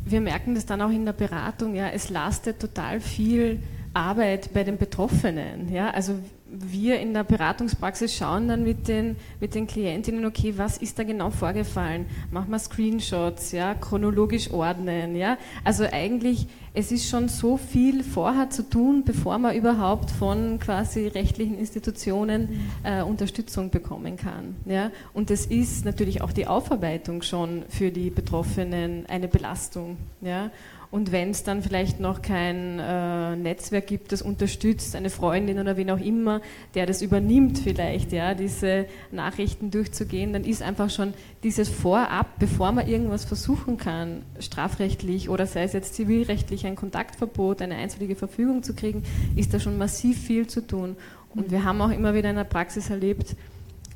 wir merken das dann auch in der Beratung, ja, es lastet total viel Arbeit bei den Betroffenen. Ja? Also wir in der Beratungspraxis schauen dann mit den, mit den Klientinnen, okay, was ist da genau vorgefallen? Machen wir Screenshots, ja, chronologisch ordnen, ja. Also eigentlich, es ist schon so viel vorher zu tun, bevor man überhaupt von quasi rechtlichen Institutionen äh, Unterstützung bekommen kann, ja. Und es ist natürlich auch die Aufarbeitung schon für die Betroffenen eine Belastung, ja. Und wenn es dann vielleicht noch kein äh, Netzwerk gibt, das unterstützt, eine Freundin oder wen auch immer, der das übernimmt vielleicht, ja, diese Nachrichten durchzugehen, dann ist einfach schon dieses Vorab, bevor man irgendwas versuchen kann, strafrechtlich oder sei es jetzt zivilrechtlich ein Kontaktverbot, eine einstweilige Verfügung zu kriegen, ist da schon massiv viel zu tun. Und wir haben auch immer wieder in der Praxis erlebt,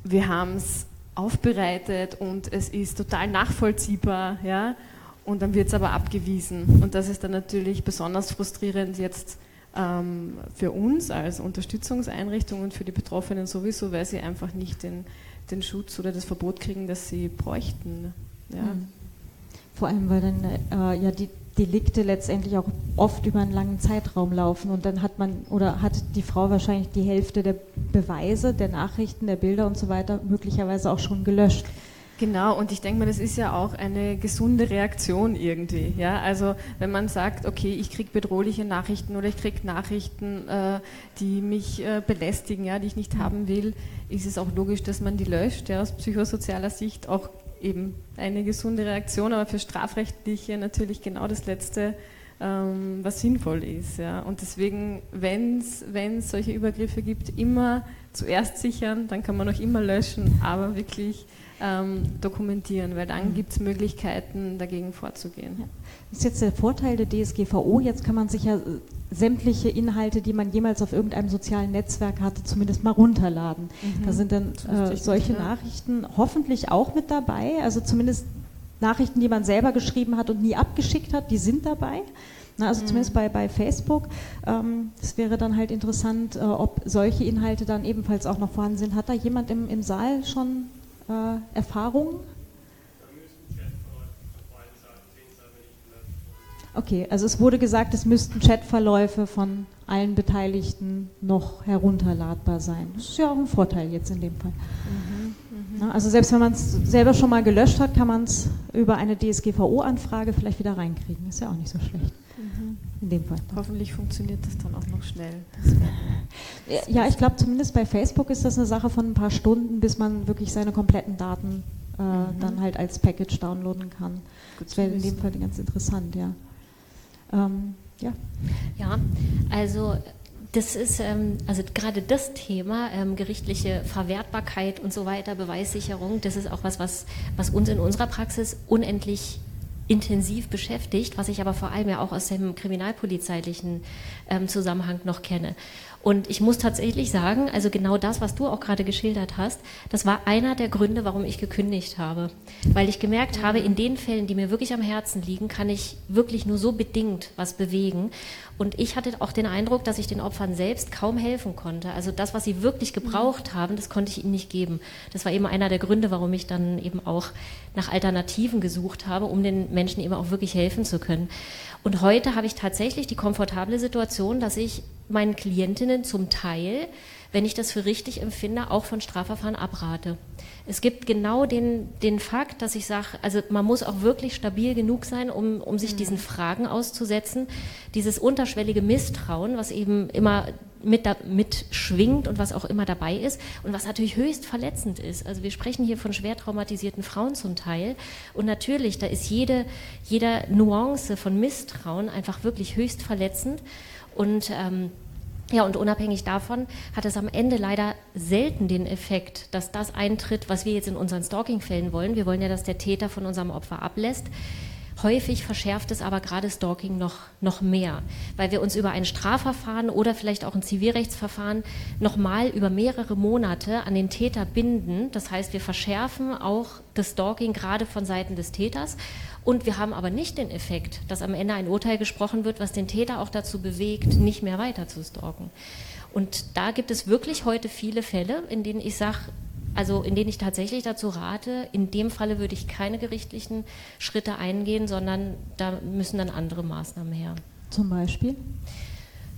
wir haben es aufbereitet und es ist total nachvollziehbar, ja, und dann wird es aber abgewiesen. Und das ist dann natürlich besonders frustrierend jetzt ähm, für uns als Unterstützungseinrichtung und für die Betroffenen sowieso, weil sie einfach nicht den, den Schutz oder das Verbot kriegen, das sie bräuchten. Ja. Mhm. Vor allem, weil dann äh, ja die Delikte letztendlich auch oft über einen langen Zeitraum laufen und dann hat man oder hat die Frau wahrscheinlich die Hälfte der Beweise, der Nachrichten, der Bilder und so weiter möglicherweise auch schon gelöscht. Genau, und ich denke mal, das ist ja auch eine gesunde Reaktion irgendwie. Ja? Also wenn man sagt, okay, ich kriege bedrohliche Nachrichten oder ich kriege Nachrichten, äh, die mich äh, belästigen, ja, die ich nicht haben will, ist es auch logisch, dass man die löscht. Ja? Aus psychosozialer Sicht auch eben eine gesunde Reaktion, aber für strafrechtliche natürlich genau das Letzte, ähm, was sinnvoll ist. Ja? Und deswegen, wenn es solche Übergriffe gibt, immer zuerst sichern, dann kann man auch immer löschen, aber wirklich ähm, dokumentieren, weil dann mhm. gibt es Möglichkeiten, dagegen vorzugehen. Ja. Das ist jetzt der Vorteil der DSGVO. Jetzt kann man sich ja äh, sämtliche Inhalte, die man jemals auf irgendeinem sozialen Netzwerk hatte, zumindest mal runterladen. Mhm. Da sind dann äh, solche ja. Nachrichten hoffentlich auch mit dabei, also zumindest Nachrichten, die man selber geschrieben hat und nie abgeschickt hat, die sind dabei. Na, also mhm. zumindest bei, bei Facebook. Ähm, es wäre dann halt interessant, äh, ob solche Inhalte dann ebenfalls auch noch vorhanden sind. Hat da jemand im, im Saal schon äh, Erfahrungen? Okay, also es wurde gesagt, es müssten Chatverläufe von allen Beteiligten noch herunterladbar sein. Das ist ja auch ein Vorteil jetzt in dem Fall. Mhm, mh. Also selbst wenn man es selber schon mal gelöscht hat, kann man es über eine DSGVO-Anfrage vielleicht wieder reinkriegen. Ist ja auch nicht so schlecht. Mhm. In dem Fall. Hoffentlich funktioniert das dann auch noch schnell. ja, ich glaube zumindest bei Facebook ist das eine Sache von ein paar Stunden, bis man wirklich seine kompletten Daten äh, mhm. dann halt als Package downloaden kann. Gut das wäre in dem Fall ganz interessant, ja. Ähm, ja. Ja, also das ist ähm, also gerade das Thema ähm, gerichtliche Verwertbarkeit und so weiter, Beweissicherung, das ist auch was, was, was uns in unserer Praxis unendlich intensiv beschäftigt, was ich aber vor allem ja auch aus dem kriminalpolizeilichen ähm, Zusammenhang noch kenne. Und ich muss tatsächlich sagen, also genau das, was du auch gerade geschildert hast, das war einer der Gründe, warum ich gekündigt habe. Weil ich gemerkt habe, in den Fällen, die mir wirklich am Herzen liegen, kann ich wirklich nur so bedingt was bewegen. Und ich hatte auch den Eindruck, dass ich den Opfern selbst kaum helfen konnte. Also das, was sie wirklich gebraucht haben, das konnte ich ihnen nicht geben. Das war eben einer der Gründe, warum ich dann eben auch nach Alternativen gesucht habe, um den Menschen eben auch wirklich helfen zu können. Und heute habe ich tatsächlich die komfortable Situation, dass ich meinen Klientinnen zum Teil, wenn ich das für richtig empfinde, auch von Strafverfahren abrate. Es gibt genau den, den Fakt, dass ich sage, also man muss auch wirklich stabil genug sein, um, um sich mhm. diesen Fragen auszusetzen. Dieses unterschwellige Misstrauen, was eben immer mit, da, mit schwingt und was auch immer dabei ist und was natürlich höchst verletzend ist. Also wir sprechen hier von schwer traumatisierten Frauen zum Teil und natürlich, da ist jede, jede Nuance von Misstrauen einfach wirklich höchst verletzend und ähm, ja, und unabhängig davon hat es am Ende leider selten den Effekt, dass das eintritt, was wir jetzt in unseren Stalking-Fällen wollen. Wir wollen ja, dass der Täter von unserem Opfer ablässt. Häufig verschärft es aber gerade Stalking noch, noch mehr, weil wir uns über ein Strafverfahren oder vielleicht auch ein Zivilrechtsverfahren nochmal über mehrere Monate an den Täter binden. Das heißt, wir verschärfen auch das Stalking gerade von Seiten des Täters. Und wir haben aber nicht den Effekt, dass am Ende ein Urteil gesprochen wird, was den Täter auch dazu bewegt, nicht mehr weiter zu stalken. Und da gibt es wirklich heute viele Fälle, in denen ich sage, also in denen ich tatsächlich dazu rate, in dem Falle würde ich keine gerichtlichen Schritte eingehen, sondern da müssen dann andere Maßnahmen her. Zum Beispiel?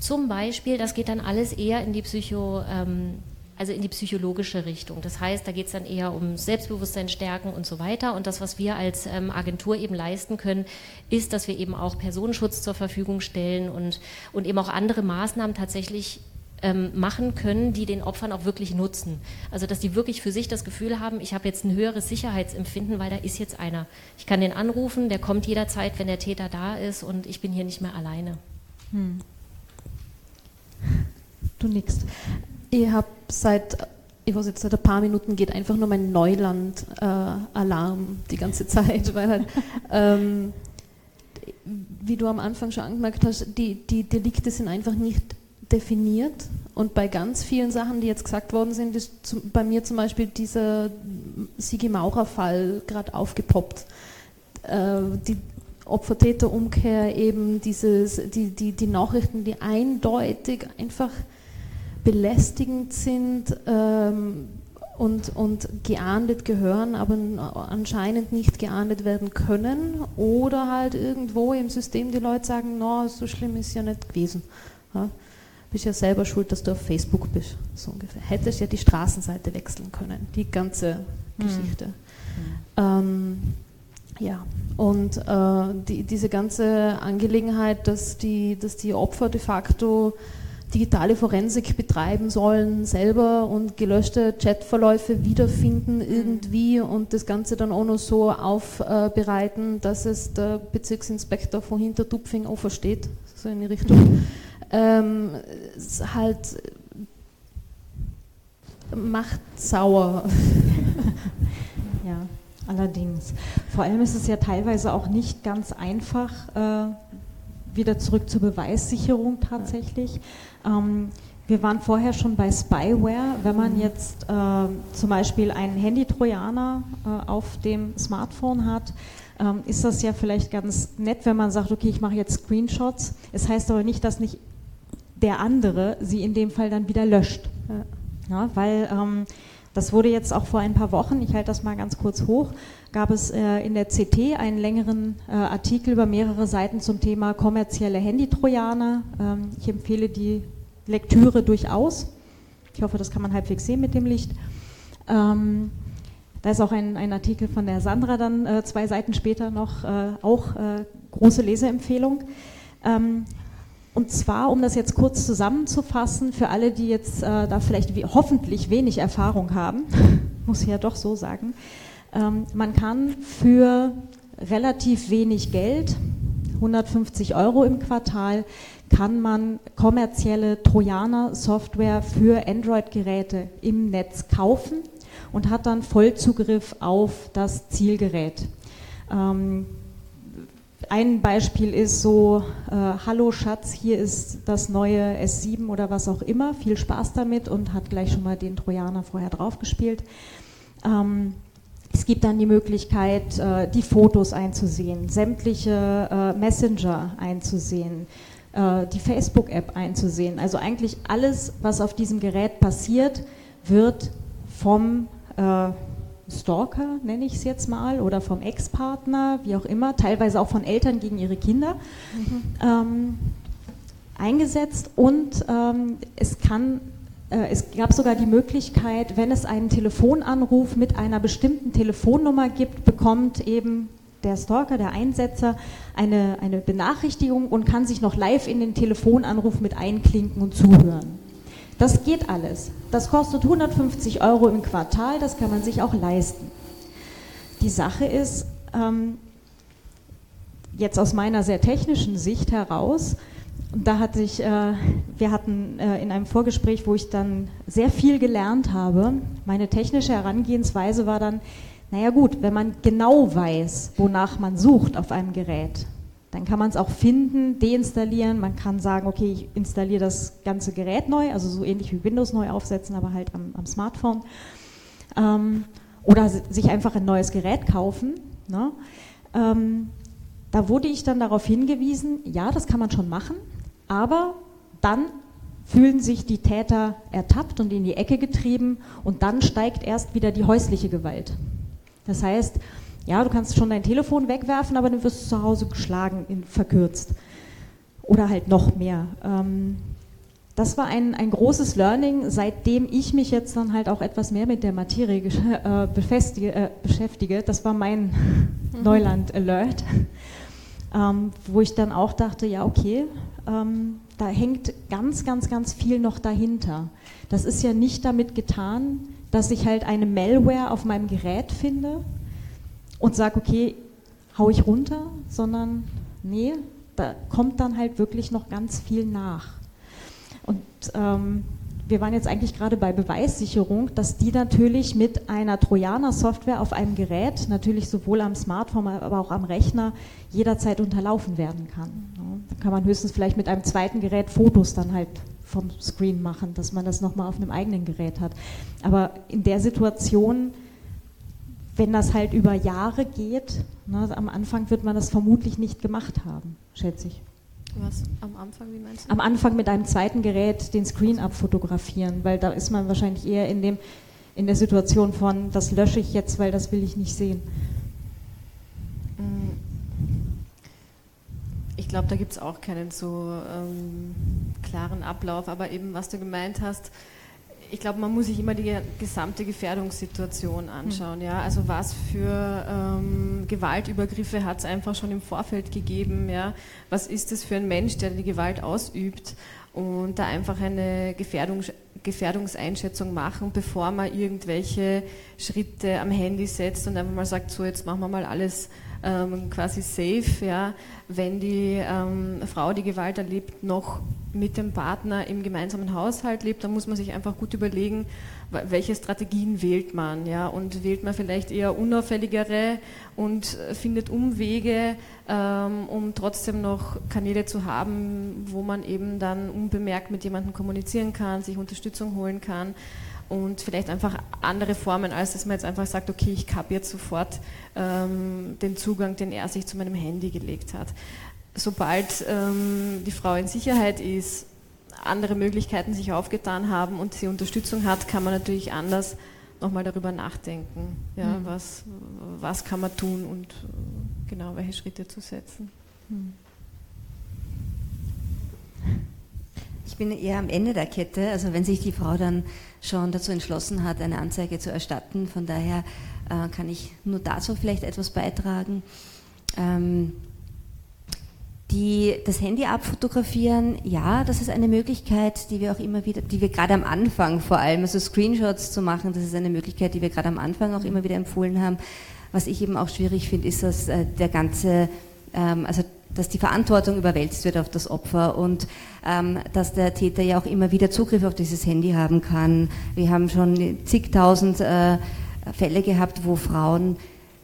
Zum Beispiel, das geht dann alles eher in die Psycho, ähm, also in die psychologische Richtung. Das heißt, da geht es dann eher um Selbstbewusstsein stärken und so weiter. Und das, was wir als ähm, Agentur eben leisten können, ist, dass wir eben auch Personenschutz zur Verfügung stellen und, und eben auch andere Maßnahmen tatsächlich ähm, machen können, die den Opfern auch wirklich nutzen. Also dass die wirklich für sich das Gefühl haben, ich habe jetzt ein höheres Sicherheitsempfinden, weil da ist jetzt einer. Ich kann den anrufen, der kommt jederzeit, wenn der Täter da ist und ich bin hier nicht mehr alleine. Hm. Du nix. Ich habe seit, ich weiß jetzt seit ein paar Minuten geht einfach nur mein Neuland-Alarm äh, die ganze Zeit, weil halt, ähm, wie du am Anfang schon angemerkt hast, die, die Delikte sind einfach nicht definiert und bei ganz vielen Sachen, die jetzt gesagt worden sind, ist zum, bei mir zum Beispiel dieser Sigi Maurer-Fall gerade aufgepoppt. Äh, die Opfer-Täter-Umkehr, eben dieses, die, die, die Nachrichten, die eindeutig einfach belästigend sind ähm, und, und geahndet gehören, aber anscheinend nicht geahndet werden können oder halt irgendwo im System die Leute sagen, no, so schlimm ist ja nicht gewesen. Ja bist ja selber schuld, dass du auf Facebook bist, so ungefähr. Hättest ja die Straßenseite wechseln können, die ganze mhm. Geschichte. Mhm. Ähm, ja, und äh, die, diese ganze Angelegenheit, dass die, dass die Opfer de facto digitale Forensik betreiben sollen selber und gelöschte Chatverläufe wiederfinden mhm. irgendwie und das Ganze dann auch noch so aufbereiten, dass es der Bezirksinspektor von Hintertupfing auch versteht, so in die Richtung ähm, halt macht sauer. ja, allerdings. Vor allem ist es ja teilweise auch nicht ganz einfach, äh, wieder zurück zur Beweissicherung tatsächlich. Ähm, wir waren vorher schon bei Spyware. Wenn man mhm. jetzt äh, zum Beispiel einen Handy-Trojaner äh, auf dem Smartphone hat, ähm, ist das ja vielleicht ganz nett, wenn man sagt, okay, ich mache jetzt Screenshots. Es heißt aber nicht, dass nicht der andere sie in dem Fall dann wieder löscht. Ja, weil ähm, das wurde jetzt auch vor ein paar Wochen, ich halte das mal ganz kurz hoch, gab es äh, in der CT einen längeren äh, Artikel über mehrere Seiten zum Thema kommerzielle Handy-Trojaner. Ähm, ich empfehle die Lektüre durchaus. Ich hoffe, das kann man halbwegs sehen mit dem Licht. Ähm, da ist auch ein, ein, Artikel von der Sandra dann äh, zwei Seiten später noch, äh, auch äh, große Leseempfehlung. Ähm, und zwar, um das jetzt kurz zusammenzufassen, für alle, die jetzt äh, da vielleicht wie, hoffentlich wenig Erfahrung haben, muss ich ja doch so sagen, Ähm, man kann für relativ wenig Geld, 150 Euro im Quartal, kann man kommerzielle Trojaner-Software für Android-Geräte im Netz kaufen und hat dann Vollzugriff auf das Zielgerät. Ähm, ein Beispiel ist so, äh, hallo Schatz, hier ist das neue S7 oder was auch immer, viel Spaß damit und hat gleich schon mal den Trojaner vorher draufgespielt. Ähm, es gibt dann die Möglichkeit, äh, die Fotos einzusehen, sämtliche äh, Messenger einzusehen, äh, die Facebook-App einzusehen. Also eigentlich alles, was auf diesem Gerät passiert, wird vom Stalker, nenne ich es jetzt mal, oder vom Ex-Partner, wie auch immer, teilweise auch von Eltern gegen ihre Kinder, mhm. ähm, eingesetzt und ähm, es kann äh, es gab sogar die Möglichkeit, wenn es einen Telefonanruf mit einer bestimmten Telefonnummer gibt, bekommt eben der Stalker, der Einsetzer, eine, eine Benachrichtigung und kann sich noch live in den Telefonanruf mit einklinken und zuhören. Das geht alles. Das kostet 150 Euro im Quartal, das kann man sich auch leisten. Die Sache ist, ähm, jetzt aus meiner sehr technischen Sicht heraus, da hatte ich, äh, wir hatten äh, in einem Vorgespräch, wo ich dann sehr viel gelernt habe, meine technische Herangehensweise war dann, naja gut, wenn man genau weiß, wonach man sucht auf einem Gerät, dann kann man es auch finden, deinstallieren, man kann sagen, okay, ich installiere das ganze Gerät neu, also so ähnlich wie Windows neu aufsetzen, aber halt am, am Smartphone. Ähm, oder sich einfach ein neues Gerät kaufen. Ne? Ähm, da wurde ich dann darauf hingewiesen, ja, das kann man schon machen, aber dann fühlen sich die Täter ertappt und in die Ecke getrieben und dann steigt erst wieder die häusliche Gewalt. Das heißt, ja, du kannst schon dein Telefon wegwerfen, aber dann wirst du zu Hause geschlagen, in, verkürzt. Oder halt noch mehr. Ähm, das war ein, ein großes Learning, seitdem ich mich jetzt dann halt auch etwas mehr mit der Materie äh, äh, beschäftige. Das war mein mhm. Neuland-Alert, ähm, wo ich dann auch dachte, ja, okay, ähm, da hängt ganz, ganz, ganz viel noch dahinter. Das ist ja nicht damit getan, dass ich halt eine Malware auf meinem Gerät finde und sage, okay, hau ich runter, sondern nee, da kommt dann halt wirklich noch ganz viel nach. Und ähm, wir waren jetzt eigentlich gerade bei Beweissicherung, dass die natürlich mit einer Trojaner-Software auf einem Gerät, natürlich sowohl am Smartphone, aber auch am Rechner, jederzeit unterlaufen werden kann. Da kann man höchstens vielleicht mit einem zweiten Gerät Fotos dann halt vom Screen machen, dass man das nochmal auf einem eigenen Gerät hat. Aber in der Situation, wenn das halt über Jahre geht, ne, am Anfang wird man das vermutlich nicht gemacht haben, schätze ich. Was am Anfang, wie meinst du? Am Anfang mit einem zweiten Gerät den Screen abfotografieren, weil da ist man wahrscheinlich eher in, dem, in der Situation von, das lösche ich jetzt, weil das will ich nicht sehen. Mm. Ich glaube, da gibt es auch keinen so ähm, klaren Ablauf, aber eben, was du gemeint hast, ich glaube, man muss sich immer die gesamte Gefährdungssituation anschauen. Mhm. Ja? Also was für ähm, Gewaltübergriffe hat es einfach schon im Vorfeld gegeben? Ja? Was ist es für ein Mensch, der die Gewalt ausübt? Und da einfach eine Gefährdung, Gefährdungseinschätzung machen, bevor man irgendwelche Schritte am Handy setzt und einfach mal sagt, so jetzt machen wir mal alles ähm, quasi safe, ja, wenn die ähm, Frau, die Gewalt erlebt, noch mit dem Partner im gemeinsamen Haushalt lebt, dann muss man sich einfach gut überlegen, welche Strategien wählt man, ja, und wählt man vielleicht eher unauffälligere und findet Umwege, ähm, um trotzdem noch Kanäle zu haben, wo man eben dann unbemerkt mit jemandem kommunizieren kann, sich Unterstützung holen kann und vielleicht einfach andere Formen, als dass man jetzt einfach sagt, okay, ich habe jetzt sofort ähm, den Zugang, den er sich zu meinem Handy gelegt hat. Sobald ähm, die Frau in Sicherheit ist, andere Möglichkeiten sich aufgetan haben und sie Unterstützung hat, kann man natürlich anders nochmal darüber nachdenken, ja, mhm. was, was kann man tun und äh, genau welche Schritte zu setzen. Mhm. Ich bin eher am Ende der Kette, also wenn sich die Frau dann schon dazu entschlossen hat, eine Anzeige zu erstatten. Von daher äh, kann ich nur dazu vielleicht etwas beitragen. Ähm, Die, das Handy abfotografieren, ja, das ist eine Möglichkeit, die wir auch immer wieder, die wir gerade am Anfang vor allem, also Screenshots zu machen, das ist eine Möglichkeit, die wir gerade am Anfang auch immer wieder empfohlen haben. Was ich eben auch schwierig finde, ist, dass äh, der ganze, ähm, also dass die Verantwortung überwälzt wird auf das Opfer und ähm, dass der Täter ja auch immer wieder Zugriff auf dieses Handy haben kann. Wir haben schon zigtausend äh, Fälle gehabt, wo Frauen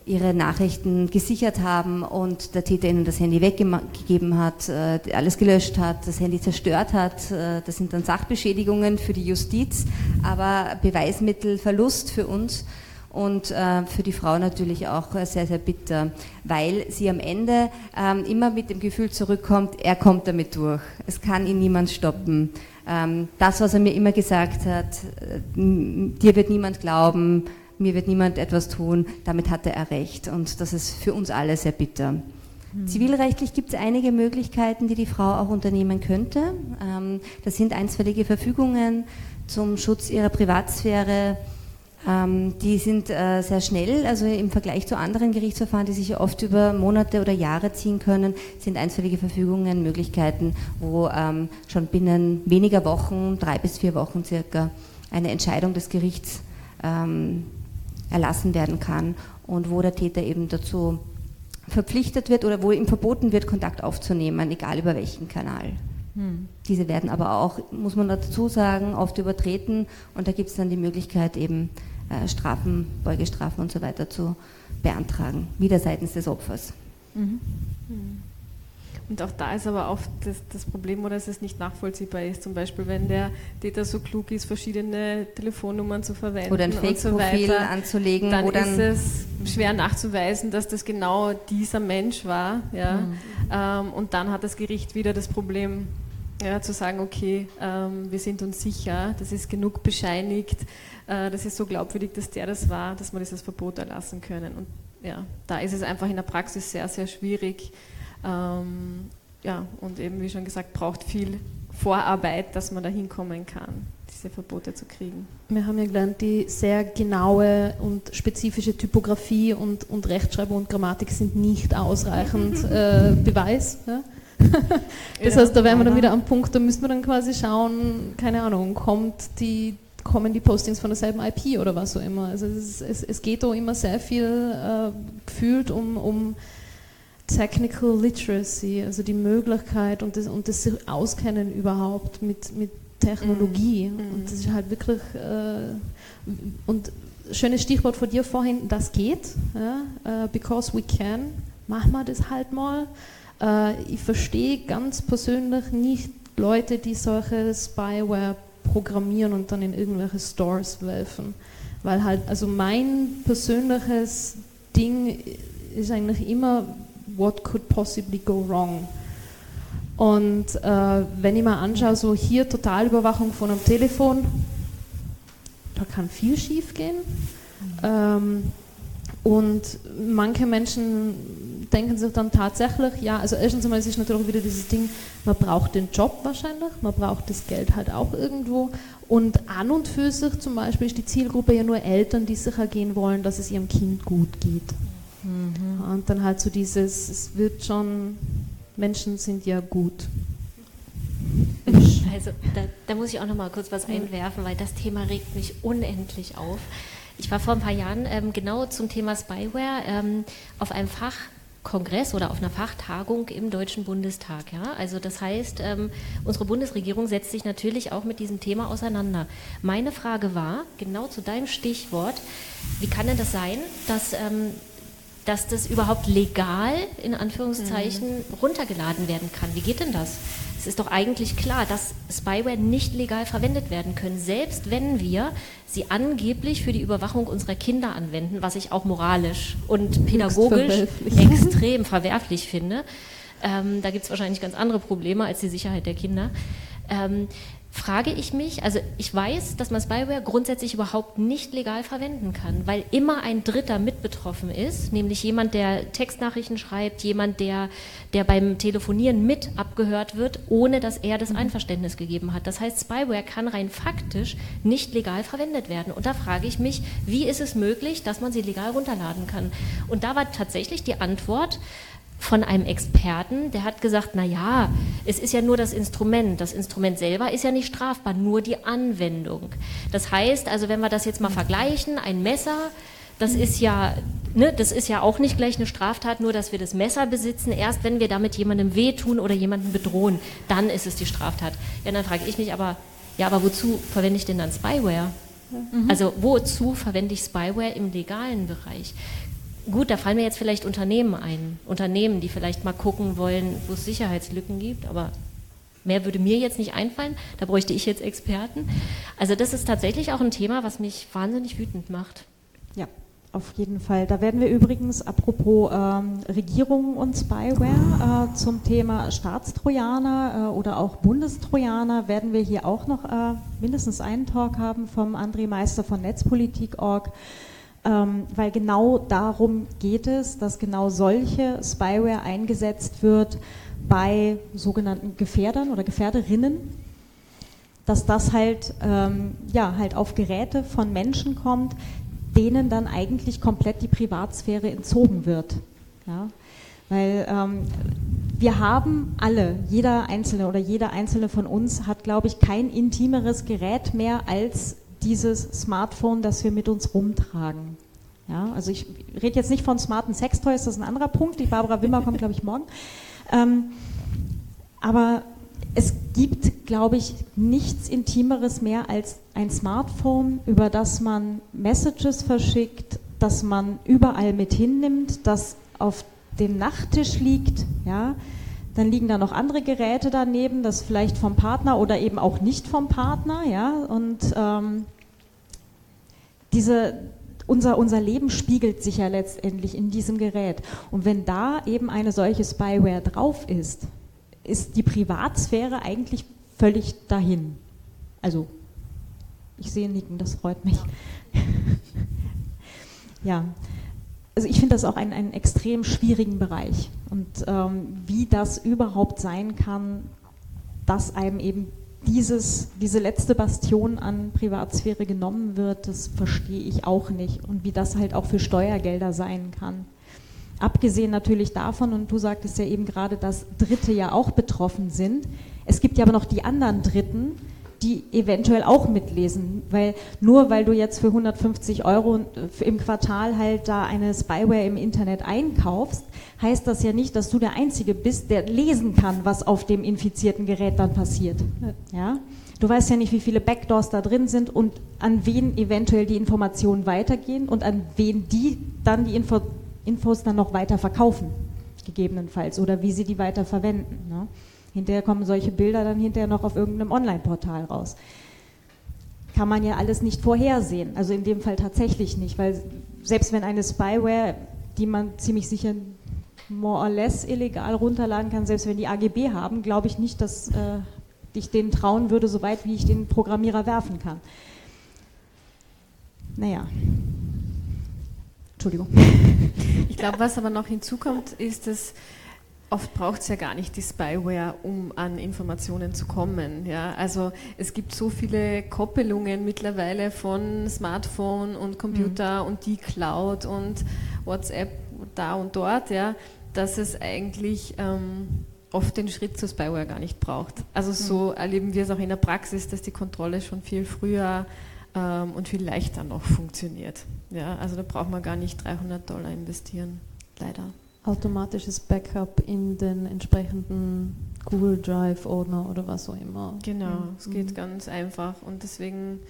ihre Nachrichten gesichert haben und der Täter ihnen das Handy weggegeben hat, äh, alles gelöscht hat, das Handy zerstört hat. Äh, das sind dann Sachbeschädigungen für die Justiz, aber Beweismittelverlust für uns und äh, für die Frau natürlich auch sehr, sehr bitter, weil sie am Ende ähm, immer mit dem Gefühl zurückkommt, er kommt damit durch. Es kann ihn niemand stoppen. Ähm, das, was er mir immer gesagt hat, dir wird niemand glauben, mir wird niemand etwas tun, damit hatte er recht. Und das ist für uns alle sehr bitter. Mhm. Zivilrechtlich gibt es einige Möglichkeiten, die die Frau auch unternehmen könnte. Ähm, das sind einstweilige Verfügungen zum Schutz ihrer Privatsphäre. Ähm, die sind äh, sehr schnell, also im Vergleich zu anderen Gerichtsverfahren, die sich oft über Monate oder Jahre ziehen können, sind einstweilige Verfügungen Möglichkeiten, wo ähm, schon binnen weniger Wochen, drei bis vier Wochen circa, eine Entscheidung des Gerichts erlassen werden kann und wo der Täter eben dazu verpflichtet wird oder wo ihm verboten wird, Kontakt aufzunehmen, egal über welchen Kanal. Hm. Diese werden aber auch, muss man dazu sagen, oft übertreten und da gibt es dann die Möglichkeit eben äh, Strafen, Beugestrafen und so weiter zu beantragen, wieder seitens des Opfers. Mhm. Mhm. Und auch da ist aber oft das, das, Problem, oder dass es nicht nachvollziehbar ist. Zum Beispiel, wenn der Täter so klug ist, verschiedene Telefonnummern zu verwenden oder ein Fake-Profil so anzulegen, dann, ist es schwer nachzuweisen, dass das genau dieser Mensch war. Ja? Mhm. Ähm, und dann hat das Gericht wieder das Problem, ja, zu sagen, okay, ähm, wir sind uns sicher, das ist genug bescheinigt, äh, das ist so glaubwürdig, dass der das war, dass wir dieses Verbot erlassen können. Und ja, da ist es einfach in der Praxis sehr, sehr schwierig, ähm, ja, und eben, wie schon gesagt, braucht viel Vorarbeit, dass man da hinkommen kann, diese Verbote zu kriegen. Wir haben ja gelernt, die sehr genaue und spezifische Typografie und, und Rechtschreibung und Grammatik sind nicht ausreichend äh, Beweis. Ja? das heißt, da wären wir dann wieder am Punkt, da müssen wir dann quasi schauen, keine Ahnung, kommt die, kommen die Postings von derselben IP oder was auch immer. Also es, es, es geht da immer sehr viel äh, gefühlt um, um Technical Literacy, also die Möglichkeit und das, und das sich auskennen überhaupt mit, mit Technologie. Mm. Und das ist halt wirklich, äh, und schönes Stichwort von dir vorhin, das geht, ja? uh, because we can, machen wir das halt mal. Uh, ich verstehe ganz persönlich nicht Leute, die solche Spyware programmieren und dann in irgendwelche Stores werfen. Weil halt, also mein persönliches Ding ist eigentlich immer, what could possibly go wrong? Und äh, wenn ich mal anschaue, so hier Totalüberwachung von einem Telefon, da kann viel schief gehen. Ähm, und manche Menschen denken sich dann tatsächlich, ja, also erstens einmal ist es natürlich wieder dieses Ding, man braucht den Job wahrscheinlich, man braucht das Geld halt auch irgendwo. Und an und für sich zum Beispiel ist die Zielgruppe ja nur Eltern, die sicher gehen wollen, dass es ihrem Kind gut geht. Mhm. Und dann halt so dieses, es wird schon, Menschen sind ja gut. Also da, da muss ich auch noch mal kurz was einwerfen, weil das Thema regt mich unendlich auf. Ich war vor ein paar Jahren ähm, genau zum Thema Spyware ähm, auf einem Fachkongress oder auf einer Fachtagung im Deutschen Bundestag. Ja? Also das heißt, ähm, unsere Bundesregierung setzt sich natürlich auch mit diesem Thema auseinander. Meine Frage war, genau zu deinem Stichwort, wie kann denn das sein, dass ähm, dass das überhaupt legal in Anführungszeichen mhm. runtergeladen werden kann. Wie geht denn das? Es ist doch eigentlich klar, dass Spyware nicht legal verwendet werden können, selbst wenn wir sie angeblich für die Überwachung unserer Kinder anwenden, was ich auch moralisch und pädagogisch extrem verwerflich finde. Ähm, da gibt es wahrscheinlich ganz andere Probleme als die Sicherheit der Kinder. Ähm, frage ich mich, also ich weiß, dass man Spyware grundsätzlich überhaupt nicht legal verwenden kann, weil immer ein Dritter mit betroffen ist, nämlich jemand, der Textnachrichten schreibt, jemand, der, der beim Telefonieren mit abgehört wird, ohne dass er das mhm. Einverständnis gegeben hat. Das heißt, Spyware kann rein faktisch nicht legal verwendet werden. Und da frage ich mich, wie ist es möglich, dass man sie legal runterladen kann? Und da war tatsächlich die Antwort, von einem Experten, der hat gesagt, na ja, es ist ja nur das Instrument. Das Instrument selber ist ja nicht strafbar, nur die Anwendung. Das heißt, also wenn wir das jetzt mal vergleichen, ein Messer, das ist ja, ne, das ist ja auch nicht gleich eine Straftat, nur dass wir das Messer besitzen. Erst wenn wir damit jemandem wehtun oder jemanden bedrohen, dann ist es die Straftat. Ja, dann frage ich mich aber, ja, aber wozu verwende ich denn dann Spyware? Mhm. Also wozu verwende ich Spyware im legalen Bereich? Gut, da fallen mir jetzt vielleicht Unternehmen ein. Unternehmen, die vielleicht mal gucken wollen, wo es Sicherheitslücken gibt, aber mehr würde mir jetzt nicht einfallen. Da bräuchte ich jetzt Experten. Also das ist tatsächlich auch ein Thema, was mich wahnsinnig wütend macht. Ja, auf jeden Fall. Da werden wir übrigens, apropos ähm, Regierungen und Spyware, äh, zum Thema Staatstrojaner äh, oder auch Bundestrojaner, werden wir hier auch noch äh, mindestens einen Talk haben vom André Meister von Netzpolitik.org ähm, weil genau darum geht es, dass genau solche Spyware eingesetzt wird bei sogenannten Gefährdern oder Gefährderinnen, dass das halt, ähm, ja, halt auf Geräte von Menschen kommt, denen dann eigentlich komplett die Privatsphäre entzogen wird. Ja? Weil ähm, wir haben alle, jeder Einzelne oder jeder Einzelne von uns hat, glaube ich, kein intimeres Gerät mehr als dieses Smartphone, das wir mit uns rumtragen. Ja, also ich rede jetzt nicht von smarten Sextoys, das ist ein anderer Punkt. Die Barbara Wimmer kommt, glaube ich, morgen. Ähm, aber es gibt, glaube ich, nichts Intimeres mehr als ein Smartphone, über das man Messages verschickt, das man überall mit hinnimmt, das auf dem Nachttisch liegt. Ja, dann liegen da noch andere Geräte daneben, das vielleicht vom Partner oder eben auch nicht vom Partner. Ja, und ähm, diese, unser, unser Leben spiegelt sich ja letztendlich in diesem Gerät. Und wenn da eben eine solche Spyware drauf ist, ist die Privatsphäre eigentlich völlig dahin. Also, ich sehe Nicken, das freut mich. ja, also ich finde das auch einen, einen extrem schwierigen Bereich. Und ähm, wie das überhaupt sein kann, dass einem eben dieses, diese letzte Bastion an Privatsphäre genommen wird, das verstehe ich auch nicht. Und wie das halt auch für Steuergelder sein kann. Abgesehen natürlich davon, und du sagtest ja eben gerade, dass Dritte ja auch betroffen sind. Es gibt ja aber noch die anderen Dritten, die eventuell auch mitlesen, weil nur weil du jetzt für 150 Euro im Quartal halt da eine Spyware im Internet einkaufst, heißt das ja nicht, dass du der Einzige bist, der lesen kann, was auf dem infizierten Gerät dann passiert. Ja? Du weißt ja nicht, wie viele Backdoors da drin sind und an wen eventuell die Informationen weitergehen und an wen die dann die Info Infos dann noch weiter verkaufen, gegebenenfalls, oder wie sie die weiter verwenden. Ne? Hinterher kommen solche Bilder dann hinterher noch auf irgendeinem Online-Portal raus. Kann man ja alles nicht vorhersehen, also in dem Fall tatsächlich nicht, weil selbst wenn eine Spyware, die man ziemlich sicher more or less illegal runterladen kann, selbst wenn die AGB haben, glaube ich nicht, dass äh, ich denen trauen würde, so weit wie ich den Programmierer werfen kann. Naja. Entschuldigung. Ich glaube, was aber noch hinzukommt, ist, dass oft braucht es ja gar nicht die Spyware, um an Informationen zu kommen. Ja? Also es gibt so viele Koppelungen mittlerweile von Smartphone und Computer mhm. und die Cloud und WhatsApp da und dort, ja, dass es eigentlich ähm, oft den Schritt zur Spyware gar nicht braucht. Also so mhm. erleben wir es auch in der Praxis, dass die Kontrolle schon viel früher ähm, und viel leichter noch funktioniert. Ja, also da braucht man gar nicht 300 Dollar investieren, leider. Automatisches Backup in den entsprechenden Google Drive-Ordner oder was auch immer. Genau, mhm. es geht ganz einfach und deswegen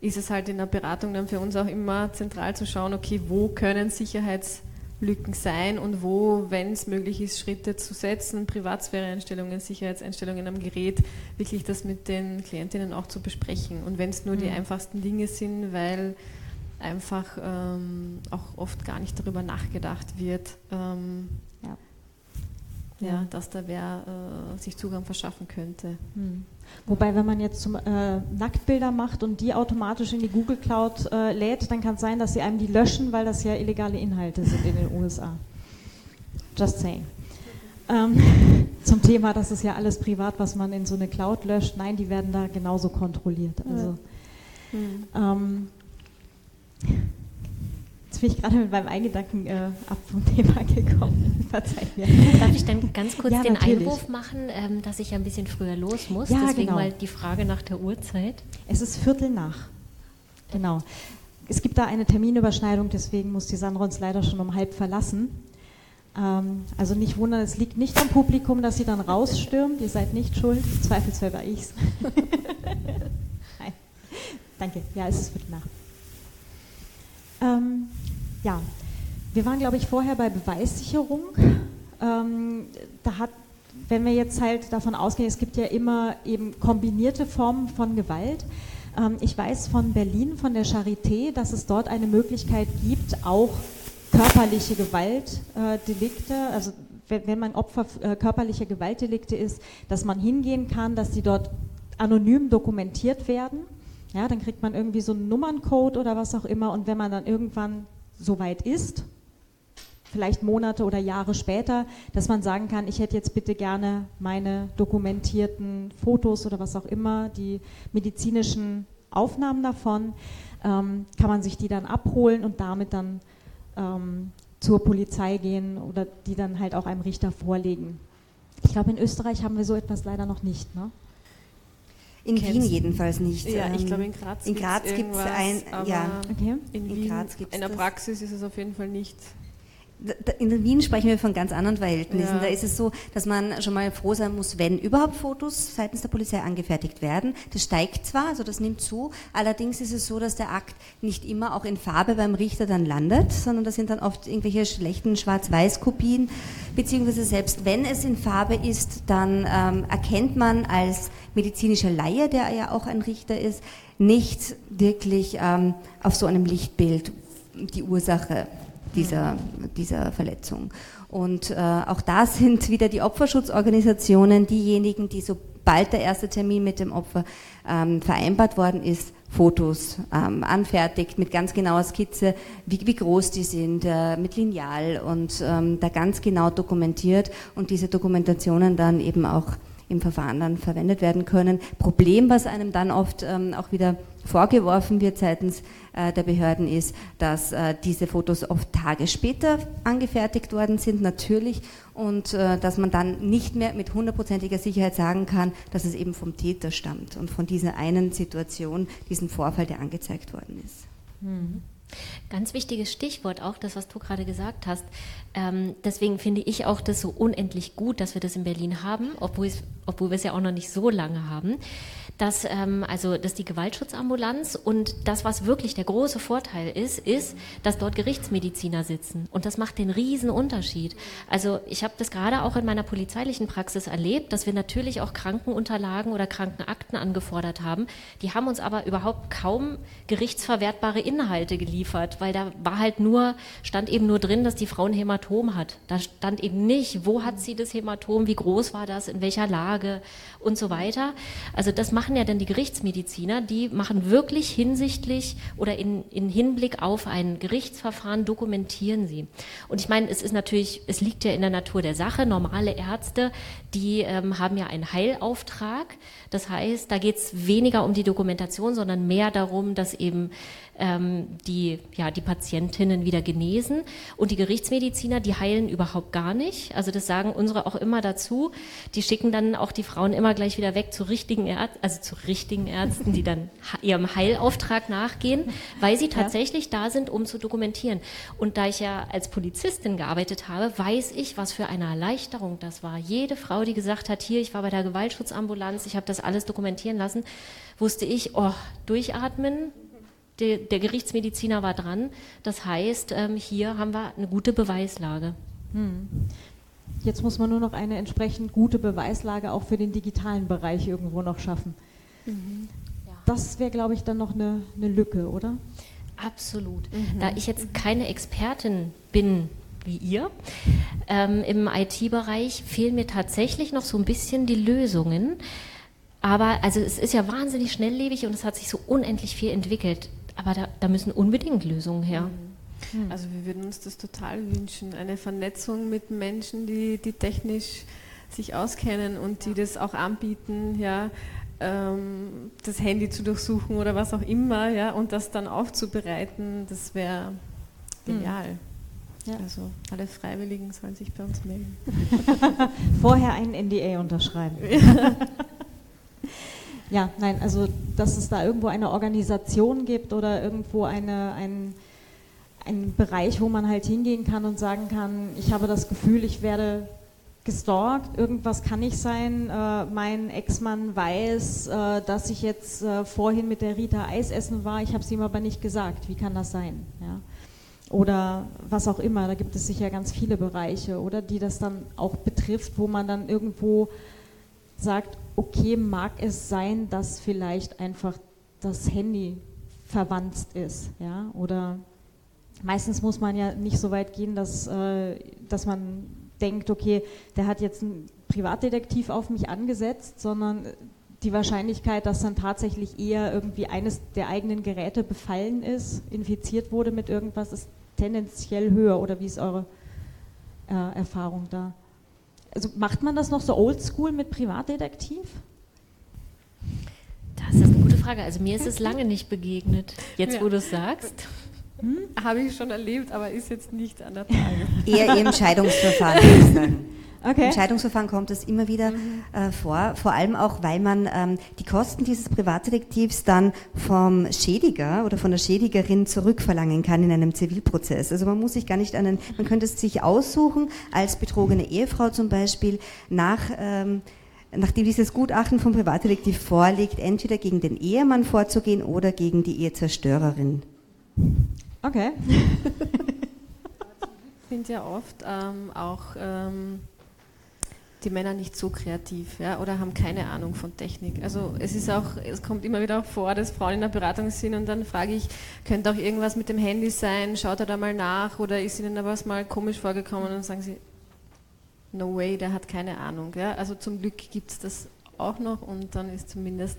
ist es halt in der Beratung dann für uns auch immer zentral zu schauen, okay, wo können Sicherheits- Lücken sein und wo, wenn es möglich ist, Schritte zu setzen, Privatsphäreeinstellungen, Sicherheitseinstellungen am Gerät, wirklich das mit den Klientinnen auch zu besprechen. Und wenn es nur mhm. die einfachsten Dinge sind, weil einfach ähm, auch oft gar nicht darüber nachgedacht wird, ähm, ja. Ja, dass da wer äh, sich Zugang verschaffen könnte. Mhm. Wobei, wenn man jetzt zum, äh, Nacktbilder macht und die automatisch in die Google Cloud äh, lädt, dann kann es sein, dass sie einem die löschen, weil das ja illegale Inhalte sind in den USA. Just saying. Ähm, zum Thema, das ist ja alles privat, was man in so eine Cloud löscht. Nein, die werden da genauso kontrolliert. Also, ja. ähm, jetzt bin ich gerade mit meinem Eingedanken äh, ab vom Thema gekommen. Verzeiht mir. Darf ich dann ganz kurz ja, den natürlich. Einwurf machen, ähm, dass ich ein bisschen früher los muss? Ja, Deswegen genau. mal die Frage nach der Uhrzeit. Es ist Viertel nach. Genau. Es gibt da eine Terminüberschneidung, deswegen muss die Sandra uns leider schon um halb verlassen. Ähm, also nicht wundern, es liegt nicht am Publikum, dass sie dann rausstürmt. Ihr seid nicht schuld. Zweifelsfall war ich's. Nein. Danke. Ja, es ist Viertel nach. Ähm, ja, wir waren, glaube ich, vorher bei Beweissicherung. Ähm, da hat, wenn wir jetzt halt davon ausgehen, es gibt ja immer eben kombinierte Formen von Gewalt. Ähm, ich weiß von Berlin, von der Charité, dass es dort eine Möglichkeit gibt, auch körperliche Gewaltdelikte, äh, also wenn, man Opfer äh, körperlicher Gewaltdelikte ist, dass man hingehen kann, dass die dort anonym dokumentiert werden ja, dann kriegt man irgendwie so einen Nummerncode oder was auch immer und wenn man dann irgendwann so weit ist, vielleicht Monate oder Jahre später, dass man sagen kann, ich hätte jetzt bitte gerne meine dokumentierten Fotos oder was auch immer, die medizinischen Aufnahmen davon, ähm, kann man sich die dann abholen und damit dann ähm, zur Polizei gehen oder die dann halt auch einem Richter vorlegen. Ich glaube, in Österreich haben wir so etwas leider noch nicht. Ne? In Wien jedenfalls nicht. Ja, ich ähm, glaube in Graz, in Graz gibt es ein, ja, okay. in, in Wien, Graz gibt's in der Praxis ist es auf jeden Fall nicht in Wien sprechen wir von ganz anderen Verhältnissen. Ja. Da ist es so, dass man schon mal froh sein muss, wenn überhaupt Fotos seitens der Polizei angefertigt werden. Das steigt zwar, also das nimmt zu, allerdings ist es so, dass der Akt nicht immer auch in Farbe beim Richter dann landet, sondern das sind dann oft irgendwelche schlechten Schwarz-Weiß-Kopien, beziehungsweise selbst wenn es in Farbe ist, dann ähm, erkennt man als medizinischer Laie, der ja auch ein Richter ist, nicht wirklich ähm, auf so einem Lichtbild die Ursache dieser, dieser Verletzung. Und äh, auch da sind wieder die Opferschutzorganisationen diejenigen, die sobald der erste Termin mit dem Opfer ähm, vereinbart worden ist, Fotos ähm, anfertigt mit ganz genauer Skizze, wie, wie groß die sind, äh, mit Lineal und ähm, da ganz genau dokumentiert und diese Dokumentationen dann eben auch im Verfahren dann verwendet werden können. Problem, was einem dann oft ähm, auch wieder vorgeworfen wird seitens der Behörden ist, dass äh, diese Fotos oft Tage später angefertigt worden sind, natürlich, und äh, dass man dann nicht mehr mit hundertprozentiger Sicherheit sagen kann, dass es eben vom Täter stammt und von dieser einen Situation, diesem Vorfall, der angezeigt worden ist. Mhm. Ganz wichtiges Stichwort auch, das, was du gerade gesagt hast. Ähm, deswegen finde ich auch das so unendlich gut, dass wir das in Berlin haben, obwohl, obwohl wir es ja auch noch nicht so lange haben dass ähm, also dass die Gewaltschutzambulanz und das, was wirklich der große Vorteil ist, ist, dass dort Gerichtsmediziner sitzen und das macht den riesen Unterschied. Also ich habe das gerade auch in meiner polizeilichen Praxis erlebt, dass wir natürlich auch Krankenunterlagen oder Krankenakten angefordert haben. Die haben uns aber überhaupt kaum gerichtsverwertbare Inhalte geliefert, weil da war halt nur stand eben nur drin, dass die Frau ein Hämatom hat. Da stand eben nicht, wo hat sie das Hämatom, wie groß war das, in welcher Lage und so weiter. Also das machen ja denn die Gerichtsmediziner? Die machen wirklich hinsichtlich oder in, in Hinblick auf ein Gerichtsverfahren dokumentieren sie. Und ich meine, es ist natürlich, es liegt ja in der Natur der Sache. Normale Ärzte, die ähm, haben ja einen Heilauftrag. Das heißt, da geht es weniger um die Dokumentation, sondern mehr darum, dass eben ähm, die, ja, die Patientinnen wieder genesen. Und die Gerichtsmediziner, die heilen überhaupt gar nicht. Also das sagen unsere auch immer dazu. Die schicken dann auch die Frauen immer gleich wieder weg zu richtigen Ärzten, also zu richtigen Ärzten, die dann ihrem Heilauftrag nachgehen, weil sie tatsächlich ja. da sind, um zu dokumentieren. Und da ich ja als Polizistin gearbeitet habe, weiß ich, was für eine Erleichterung das war. Jede Frau, die gesagt hat, hier, ich war bei der Gewaltschutzambulanz, ich habe das alles dokumentieren lassen, wusste ich, oh, durchatmen, der, der Gerichtsmediziner war dran. Das heißt, ähm, hier haben wir eine gute Beweislage. Hm. Jetzt muss man nur noch eine entsprechend gute Beweislage auch für den digitalen Bereich irgendwo noch schaffen. Mhm. Ja. Das wäre, glaube ich, dann noch eine, eine Lücke, oder? Absolut. Mhm. Da ich jetzt keine Expertin bin, wie ihr, ähm, im IT-Bereich fehlen mir tatsächlich noch so ein bisschen die Lösungen. Aber also es ist ja wahnsinnig schnelllebig und es hat sich so unendlich viel entwickelt. Aber da, da müssen unbedingt Lösungen her. Mhm. Hm. Also wir würden uns das total wünschen, eine Vernetzung mit Menschen, die, die technisch sich auskennen und die das auch anbieten, ja, ähm, das Handy zu durchsuchen oder was auch immer, ja, und das dann aufzubereiten, das wäre genial. Ja. Also alle Freiwilligen sollen sich bei uns melden. Vorher einen NDA unterschreiben. ja, nein, also dass es da irgendwo eine Organisation gibt oder irgendwo eine, ein, einen Bereich, wo man halt hingehen kann und sagen kann, ich habe das Gefühl, ich werde gestalkt, irgendwas kann nicht sein, äh, mein Ex-Mann weiß, äh, dass ich jetzt äh, vorhin mit der Rita Eis essen war, ich habe es ihm aber nicht gesagt, wie kann das sein? Ja? Oder was auch immer, da gibt es sicher ganz viele Bereiche, oder die das dann auch betrifft, wo man dann irgendwo sagt, okay, mag es sein, dass vielleicht einfach das Handy verwandt ist, ja, oder meistens muss man ja nicht so weit gehen, dass, äh, dass man denkt, okay, der hat jetzt einen Privatdetektiv auf mich angesetzt, sondern die Wahrscheinlichkeit, dass dann tatsächlich eher irgendwie eines der eigenen Geräte befallen ist, infiziert wurde mit irgendwas, ist tendenziell höher. Oder wie ist eure äh, Erfahrung da? Also macht man das noch so oldschool mit Privatdetektiv? Das ist eine gute Frage. Also mir ist es lange nicht begegnet. Jetzt, Ja. wo du es sagst. Hm? Habe ich schon erlebt, aber ist jetzt nicht an der Tage. Eher im Scheidungsverfahren. Okay. Im Scheidungsverfahren kommt es immer wieder äh, vor, vor allem auch, weil man ähm, die Kosten dieses Privatdetektivs dann vom Schädiger oder von der Schädigerin zurückverlangen kann in einem Zivilprozess. Also man muss sich gar nicht einen, man könnte es sich aussuchen, als betrogene Ehefrau zum Beispiel, nach, ähm, nachdem dieses Gutachten vom Privatdetektiv vorliegt, entweder gegen den Ehemann vorzugehen oder gegen die Ehezerstörerin. Okay. sind ja oft ähm, auch ähm, die Männer nicht so kreativ ja, oder haben keine Ahnung von Technik. Also es ist auch, es kommt immer wieder auch vor, dass Frauen in der Beratung sind und dann frage ich, könnte auch irgendwas mit dem Handy sein, schaut er da mal nach oder ist Ihnen da was mal komisch vorgekommen und dann sagen sie, no way, der hat keine Ahnung. Ja. Also zum Glück gibt es das auch noch und dann ist zumindest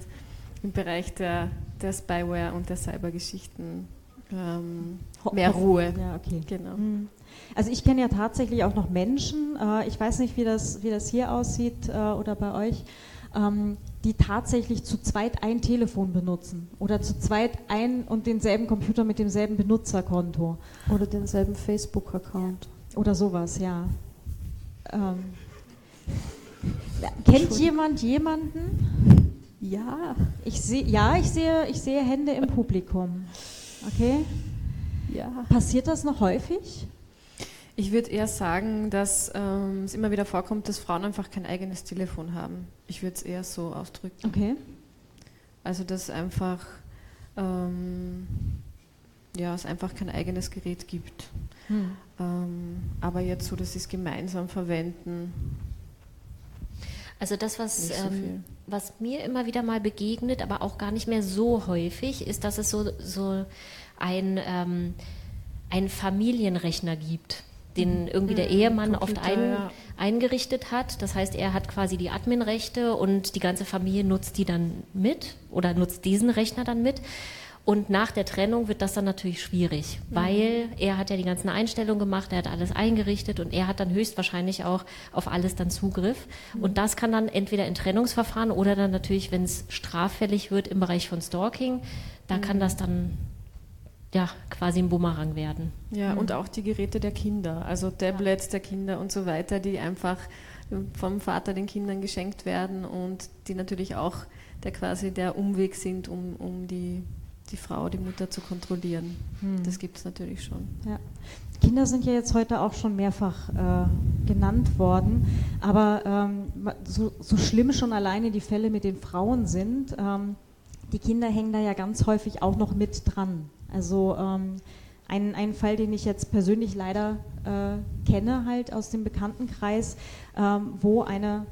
im Bereich der, der Spyware und der Cybergeschichten ähm, mehr Ruhe. Ja, okay. Genau. Hm. Also ich kenne ja tatsächlich auch noch Menschen, äh, ich weiß nicht, wie das, wie das hier aussieht äh, oder bei euch, ähm, die tatsächlich zu zweit ein Telefon benutzen oder zu zweit ein und denselben Computer mit demselben Benutzerkonto Oder denselben Facebook-Account. oder sowas, ja. Ähm, kennt jemand jemanden? Ja, Ich sehe, ja, ich sehe, ich sehe Hände im Publikum. Okay. ja. Passiert das noch häufig? Ich würde eher sagen, dass ähm, es immer wieder vorkommt, dass Frauen einfach kein eigenes Telefon haben. Ich würde es eher so ausdrücken. Okay. Also dass einfach ähm, ja, es einfach kein eigenes Gerät gibt. Hm. Ähm, aber jetzt so, dass sie es gemeinsam verwenden. Also das, was, so ähm, was mir immer wieder mal begegnet, aber auch gar nicht mehr so häufig, ist, dass es so, so ein, ähm, einen Familienrechner gibt, den irgendwie der Mhm, Ehemann oft Computer, ein, ja. eingerichtet hat. Das heißt, er hat quasi die Adminrechte und die ganze Familie nutzt die dann mit oder nutzt diesen Rechner dann mit. Und nach der Trennung wird das dann natürlich schwierig, Mhm. weil er hat ja die ganzen Einstellungen gemacht, er hat alles eingerichtet und er hat dann höchstwahrscheinlich auch auf alles dann Zugriff. Mhm. Und das kann dann entweder in Trennungsverfahren oder dann natürlich, wenn es straffällig wird im Bereich von Stalking, da Mhm. kann das dann ja quasi ein Bumerang werden. Ja, und auch die Geräte der Kinder, also Tablets der Kinder und so weiter, die einfach vom Vater den Kindern geschenkt werden und die natürlich auch der quasi der Umweg sind, um, um die, die Frau, die Mutter zu kontrollieren. Das gibt es natürlich schon. Ja. Kinder sind ja jetzt heute auch schon mehrfach äh, genannt worden, aber ähm, so, so schlimm schon alleine die Fälle mit den Frauen sind, ähm, die Kinder hängen da ja ganz häufig auch noch mit dran. Also ähm, ein, ein Fall, den ich jetzt persönlich leider äh, kenne, halt aus dem Bekanntenkreis, ähm, wo eine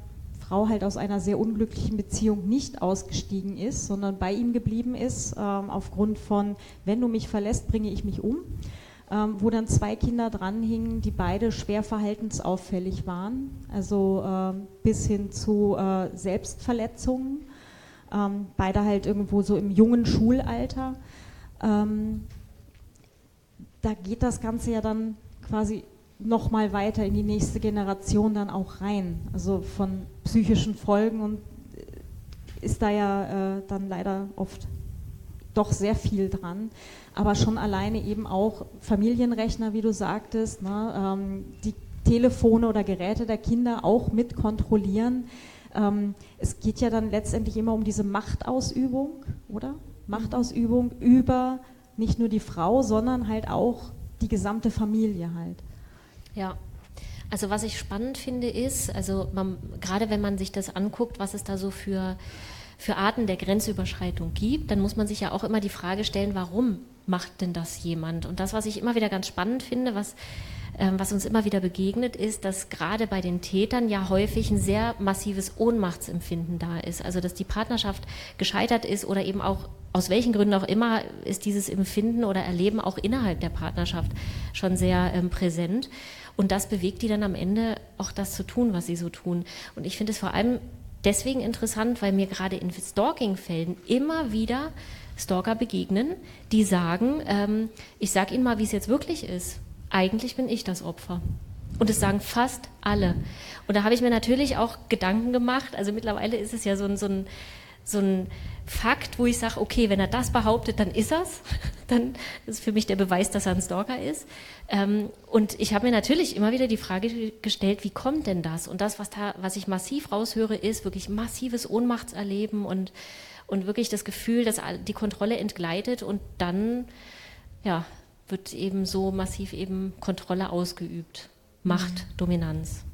Frau halt aus einer sehr unglücklichen Beziehung nicht ausgestiegen ist, sondern bei ihm geblieben ist, ähm, aufgrund von, wenn du mich verlässt, bringe ich mich um, ähm, wo dann zwei Kinder dranhingen, die beide schwer verhaltensauffällig waren, also ähm, bis hin zu äh, Selbstverletzungen, ähm, beide halt irgendwo so im jungen Schulalter. Ähm, da geht das Ganze ja dann quasi noch mal weiter in die nächste Generation dann auch rein, also von psychischen Folgen und äh, ist da ja äh, dann leider oft doch sehr viel dran. Aber schon alleine eben auch Familienrechner, wie du sagtest, ne, ähm, die Telefone oder Geräte der Kinder auch mit kontrollieren. Ähm, es geht ja dann letztendlich immer um diese Machtausübung, oder? Machtausübung über nicht nur die Frau, sondern halt auch die gesamte Familie halt. Ja, also was ich spannend finde ist, also man, gerade wenn man sich das anguckt, was es da so für, für Arten der Grenzüberschreitung gibt, dann muss man sich ja auch immer die Frage stellen, warum macht denn das jemand? Und das, was ich immer wieder ganz spannend finde, was ähm, was uns immer wieder begegnet, ist, dass gerade bei den Tätern ja häufig ein sehr massives Ohnmachtsempfinden da ist. Also dass die Partnerschaft gescheitert ist oder eben auch aus welchen Gründen auch immer ist dieses Empfinden oder Erleben auch innerhalb der Partnerschaft schon sehr ähm, präsent. Und das bewegt die dann am Ende auch das zu tun, was sie so tun. Und ich finde es vor allem deswegen interessant, weil mir gerade in Stalking-Fällen immer wieder Stalker begegnen, die sagen, ähm, ich sage Ihnen mal, wie es jetzt wirklich ist eigentlich bin ich das Opfer. Und das sagen fast alle. Und da habe ich mir natürlich auch Gedanken gemacht. Also mittlerweile ist es ja so ein, so ein, so ein Fakt, wo ich sage, okay, wenn er das behauptet, dann ist er's. Dann ist für mich der Beweis, dass er ein Stalker ist. Ähm, und ich habe mir natürlich immer wieder die Frage gestellt, wie kommt denn das? Und das, was da, was ich massiv raushöre, ist wirklich massives Ohnmachtserleben und, und wirklich das Gefühl, dass die Kontrolle entgleitet und dann, ja, wird eben so massiv eben Kontrolle ausgeübt. Macht, mhm. Dominanz.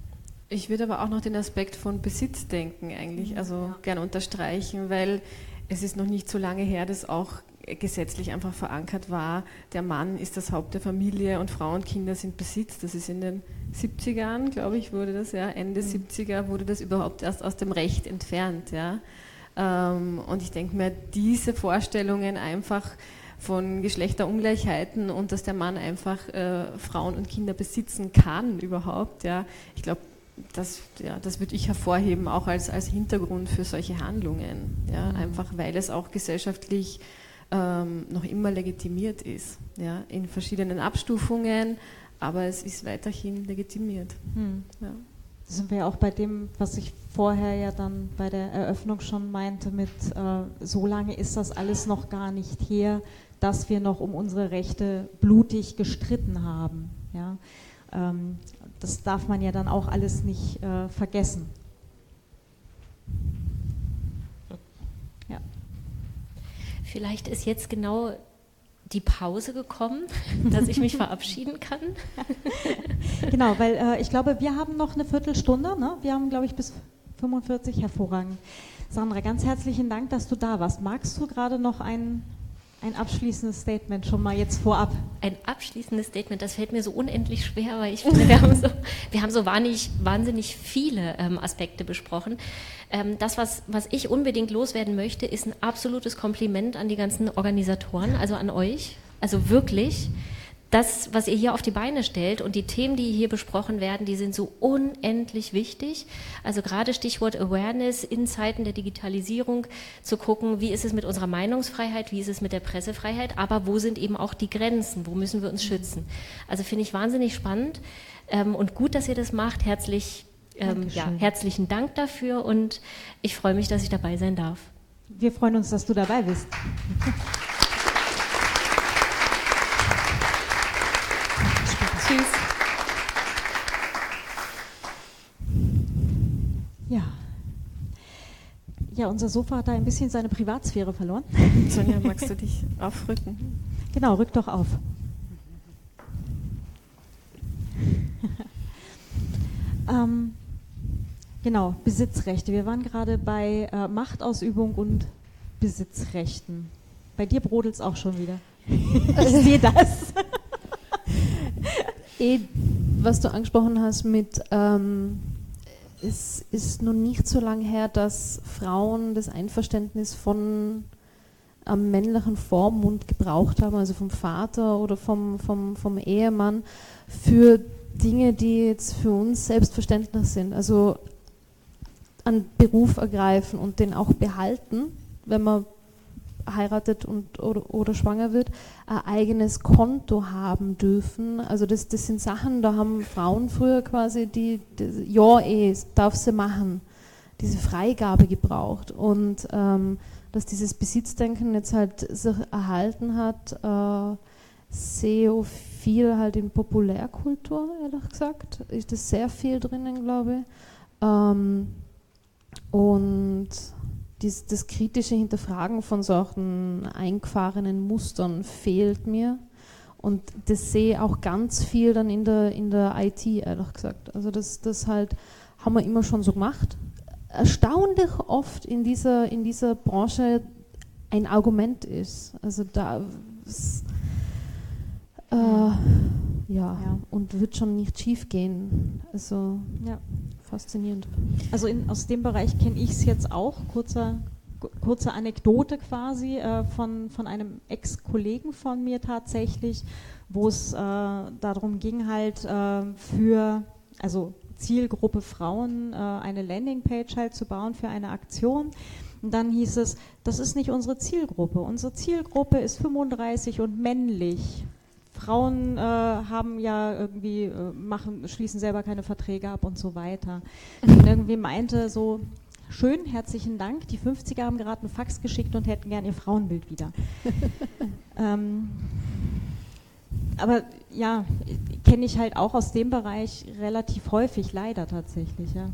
Ich würde aber auch noch den Aspekt von Besitz denken, eigentlich, also ja. gerne unterstreichen, weil es ist noch nicht so lange her, dass auch gesetzlich einfach verankert war, der Mann ist das Haupt der Familie und Frau und Kinder sind Besitz. Das ist in den 70ern, glaube ich, wurde das, ja, Ende mhm. 70er wurde das überhaupt erst aus dem Recht entfernt, ja. Ähm, und ich denke mir, diese Vorstellungen einfach von Geschlechterungleichheiten und dass der Mann einfach äh, Frauen und Kinder besitzen kann überhaupt. Ja. Ich glaube, das, ja, das würde ich hervorheben, auch als, als Hintergrund für solche Handlungen. Ja. Mhm. Einfach weil es auch gesellschaftlich ähm, noch immer legitimiert ist. Ja. In verschiedenen Abstufungen, aber es ist weiterhin legitimiert. Mhm. Ja. Da sind wir ja auch bei dem, was ich vorher ja dann bei der Eröffnung schon meinte, mit äh, so lange ist das alles noch gar nicht her, dass wir noch um unsere Rechte blutig gestritten haben. Ja? Ähm, das darf man ja dann auch alles nicht äh, vergessen. Ja. Vielleicht ist jetzt genau die Pause gekommen, dass ich mich verabschieden kann. genau, weil äh, ich glaube, wir haben noch eine Viertelstunde. Ne? Wir haben, glaube ich, bis 45 hervorragend. Sandra, ganz herzlichen Dank, dass du da warst. Magst du gerade noch einen ein abschließendes Statement schon mal jetzt vorab. Ein abschließendes Statement, das fällt mir so unendlich schwer, weil ich finde, wir haben so, wir haben so wahnsinnig, wahnsinnig viele ähm, Aspekte besprochen. Ähm, das, was, was ich unbedingt loswerden möchte, ist ein absolutes Kompliment an die ganzen Organisatoren, also an euch. Also wirklich das, was ihr hier auf die Beine stellt und die Themen, die hier besprochen werden, die sind so unendlich wichtig. Also gerade Stichwort Awareness in Zeiten der Digitalisierung zu gucken, wie ist es mit unserer Meinungsfreiheit, wie ist es mit der Pressefreiheit, aber wo sind eben auch die Grenzen, wo müssen wir uns schützen. Also finde ich wahnsinnig spannend ähm, und gut, dass ihr das macht. Herzlich, ähm, ja, herzlichen Dank dafür und ich freue mich, dass ich dabei sein darf. Wir freuen uns, dass du dabei bist. Tschüss. Ja. Ja, unser Sofa hat da ein bisschen seine Privatsphäre verloren. Sonja, magst du dich aufrücken? Genau, rück doch auf. ähm, genau, Besitzrechte. Wir waren gerade bei äh, Machtausübung und Besitzrechten. Bei dir brodelt es auch schon wieder. ich sehe das eh, was du angesprochen hast mit, ähm, es ist noch nicht so lange her, dass Frauen das Einverständnis von einem männlichen Vormund gebraucht haben, also vom Vater oder vom, vom, vom Ehemann, für Dinge, die jetzt für uns selbstverständlich sind. Also einen Beruf ergreifen und den auch behalten, wenn man heiratet und, oder, oder schwanger wird, ein eigenes Konto haben dürfen. Also das, das sind Sachen, da haben Frauen früher quasi die, die ja eh, darf sie machen, diese Freigabe gebraucht. Und ähm, dass dieses Besitzdenken jetzt halt sich erhalten hat, äh, sehr viel halt in Populärkultur, ehrlich gesagt. Ist das sehr viel drinnen, glaube ich. Ähm, und dies, das kritische Hinterfragen von solchen eingefahrenen Mustern fehlt mir. Und das sehe ich auch ganz viel dann in der, in der IT, ehrlich gesagt. Also das, das halt haben wir immer schon so gemacht. Erstaunlich oft in dieser, in dieser Branche ein Argument ist. Also da äh, ja, ja, und wird schon nicht schief gehen. Also ja. Faszinierend. Also in, aus dem Bereich kenne ich es jetzt auch. Kurzer, kurze Anekdote quasi äh, von, von einem Ex-Kollegen von mir tatsächlich, wo es äh, darum ging halt äh, für, also Zielgruppe Frauen, äh, eine Landingpage halt zu bauen für eine Aktion. Und dann hieß es, das ist nicht unsere Zielgruppe. Unsere Zielgruppe ist 35 und männlich. Frauen äh, haben ja irgendwie, äh, machen, schließen selber keine Verträge ab und so weiter. Und irgendwie meinte so, schön, herzlichen Dank, die 50er haben gerade einen Fax geschickt und hätten gern ihr Frauenbild wieder. ähm, aber ja, kenne ich halt auch aus dem Bereich relativ häufig, leider tatsächlich, ja.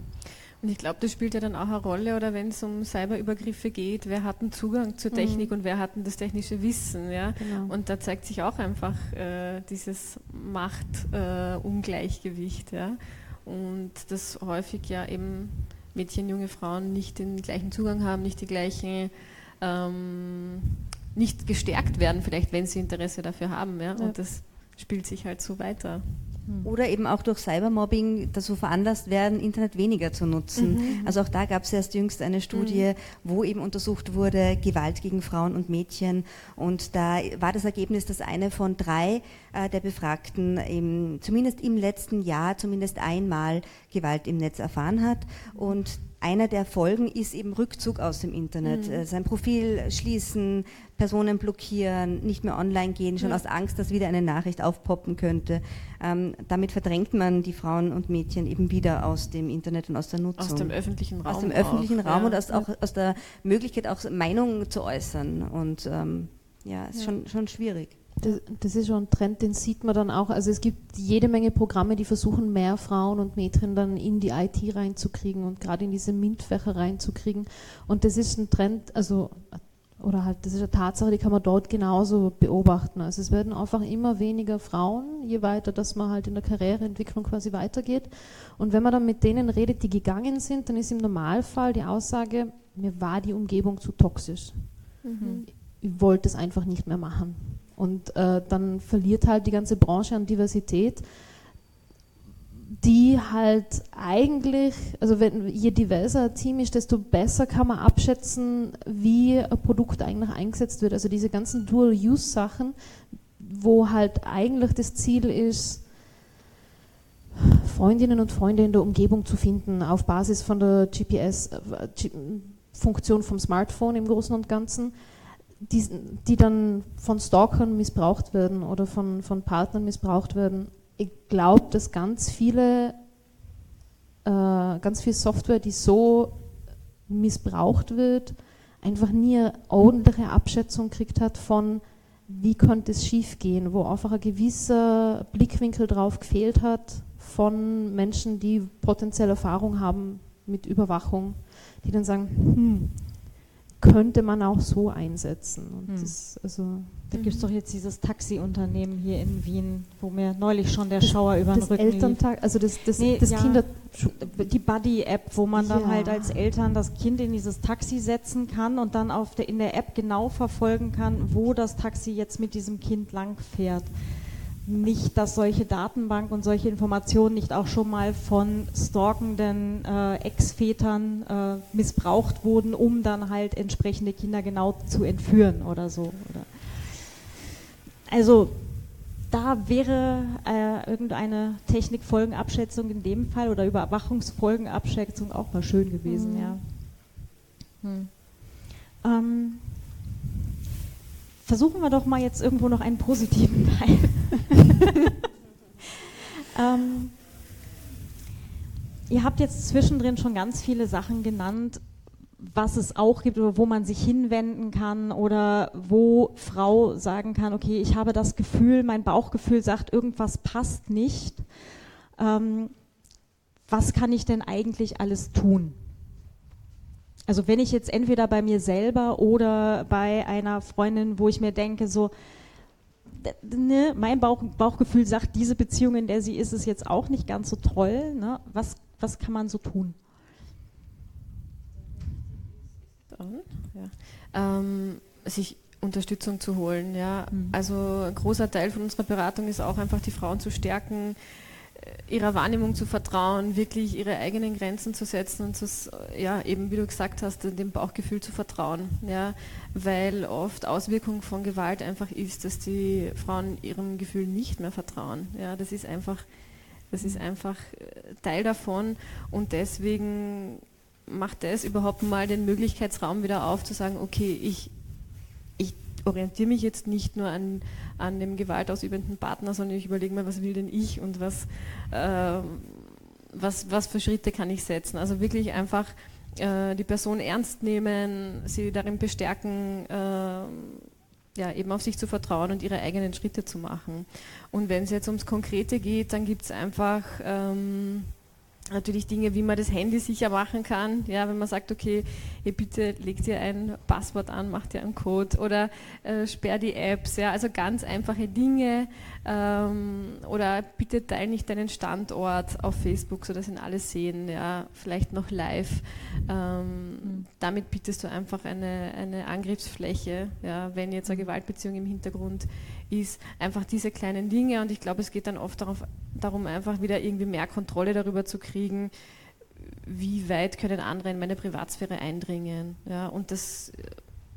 Und ich glaube, das spielt ja dann auch eine Rolle, oder wenn es um Cyberübergriffe geht, wer hat einen Zugang zur mhm. Technik mhm. und wer hat das technische Wissen, ja. Genau. Und da zeigt sich auch einfach äh, dieses Machtungleichgewicht, äh, ja. Und das häufig ja eben Mädchen, junge Frauen nicht den gleichen Zugang haben, nicht die gleichen ähm, nicht gestärkt werden, vielleicht wenn sie Interesse dafür haben. Ja? Und das spielt sich halt so weiter. Hm. Oder eben auch durch Cybermobbing dazu veranlasst werden, Internet weniger zu nutzen. Mhm. Also auch da gab es erst jüngst eine Studie, mhm. wo eben untersucht wurde, Gewalt gegen Frauen und Mädchen. Und da war das Ergebnis, dass eine von drei äh, der Befragten im, zumindest im letzten Jahr zumindest einmal Gewalt im Netz erfahren hat. Und einer der Folgen ist eben Rückzug aus dem Internet. Mhm. Äh, sein Profil schließen, Personen blockieren, nicht mehr online gehen, schon ja. aus Angst, dass wieder eine Nachricht aufpoppen könnte. Ähm, damit verdrängt man die Frauen und Mädchen eben wieder aus dem Internet und aus der Nutzung. Aus dem öffentlichen Raum. Aus dem öffentlichen auch, Raum ja. und aus, auch aus der Möglichkeit, auch Meinungen zu äußern. Und ähm, ja, ist ja. Schon, schon schwierig. Das, das, ist schon ein Trend, den sieht man dann auch. Also es gibt jede Menge Programme, die versuchen, mehr Frauen und Mädchen dann in die IT reinzukriegen und gerade in diese MINT-Fächer reinzukriegen. Und das ist ein Trend, also oder halt, das ist eine Tatsache, die kann man dort genauso beobachten. Also es werden einfach immer weniger Frauen, je weiter, dass man halt in der Karriereentwicklung quasi weitergeht. Und wenn man dann mit denen redet, die gegangen sind, dann ist im Normalfall die Aussage, mir war die Umgebung zu toxisch. Mhm. Ich wollte es einfach nicht mehr machen. Und äh, dann verliert halt die ganze Branche an Diversität, die halt eigentlich, also wenn je diverser ein Team ist, desto besser kann man abschätzen, wie ein Produkt eigentlich eingesetzt wird. Also diese ganzen Dual-Use-Sachen, wo halt eigentlich das Ziel ist, Freundinnen und Freunde in der Umgebung zu finden, auf Basis von der GPS-Funktion äh, vom Smartphone im Großen und Ganzen die, die dann von Stalkern missbraucht werden oder von, von Partnern missbraucht werden. Ich glaube, dass ganz viele, äh, ganz viel Software, die so missbraucht wird, einfach nie eine ordentliche Abschätzung gekriegt hat von, wie könnte es schiefgehen, wo einfach ein gewisser Blickwinkel drauf gefehlt hat von Menschen, die potenziell Erfahrung haben mit Überwachung, die dann sagen, hm, könnte man auch so einsetzen. Und hm. das, also da gibt es doch jetzt dieses Taxiunternehmen hier in Wien, wo mir neulich schon der Schauer über den das Rücken Elterntag, also das, das, nee, das ja, Kinder... Die Buddy-App, wo man ja. dann halt als Eltern das Kind in dieses Taxi setzen kann und dann auf der, in der App genau verfolgen kann, wo das Taxi jetzt mit diesem Kind lang fährt nicht, dass solche Datenbank und solche Informationen nicht auch schon mal von stalkenden äh, Ex-Vätern äh, missbraucht wurden, um dann halt entsprechende Kinder genau zu entführen oder so. Oder also da wäre äh, irgendeine Technikfolgenabschätzung in dem Fall oder Überwachungsfolgenabschätzung auch mal schön gewesen, mhm. ja. Hm. Ähm, versuchen wir doch mal jetzt irgendwo noch einen positiven Teil. ähm, ihr habt jetzt zwischendrin schon ganz viele Sachen genannt, was es auch gibt oder wo man sich hinwenden kann oder wo Frau sagen kann, okay, ich habe das Gefühl, mein Bauchgefühl sagt, irgendwas passt nicht. Ähm, was kann ich denn eigentlich alles tun? Also wenn ich jetzt entweder bei mir selber oder bei einer Freundin, wo ich mir denke, so, ne, mein Bauch, Bauchgefühl sagt, diese Beziehung, in der sie ist, ist jetzt auch nicht ganz so toll. Ne? Was, was kann man so tun? Ja. Ähm, sich Unterstützung zu holen. Ja. Mhm. Also ein großer Teil von unserer Beratung ist auch einfach die Frauen zu stärken, ihrer Wahrnehmung zu vertrauen, wirklich ihre eigenen Grenzen zu setzen und zu, ja, eben wie du gesagt hast, dem Bauchgefühl zu vertrauen. Ja, weil oft Auswirkung von Gewalt einfach ist, dass die Frauen ihrem Gefühl nicht mehr vertrauen. Ja, das ist einfach, das ist einfach äh, Teil davon und deswegen macht das überhaupt mal den Möglichkeitsraum wieder auf, zu sagen, okay, ich, ich orientiere mich jetzt nicht nur an, an dem gewaltausübenden Partner, sondern ich überlege mir, was will denn ich und was, äh, was, was für Schritte kann ich setzen. Also wirklich einfach äh, die Person ernst nehmen, sie darin bestärken, äh, ja, eben auf sich zu vertrauen und ihre eigenen Schritte zu machen. Und wenn es jetzt ums Konkrete geht, dann gibt es einfach ähm, natürlich Dinge, wie man das Handy sicher machen kann. Ja, wenn man sagt, okay, hey, bitte legt ihr ein Passwort an, macht ihr einen Code oder äh, sperr die Apps. Ja, also ganz einfache Dinge. Ähm, oder bitte teile nicht deinen Standort auf Facebook, sodass ihn alle sehen. Ja, vielleicht noch live. Ähm, mhm. Damit bietest du einfach eine, eine Angriffsfläche, ja, wenn jetzt eine Gewaltbeziehung im Hintergrund ist einfach diese kleinen Dinge und ich glaube, es geht dann oft darauf, darum, einfach wieder irgendwie mehr Kontrolle darüber zu kriegen, wie weit können andere in meine Privatsphäre eindringen. Ja, und, das,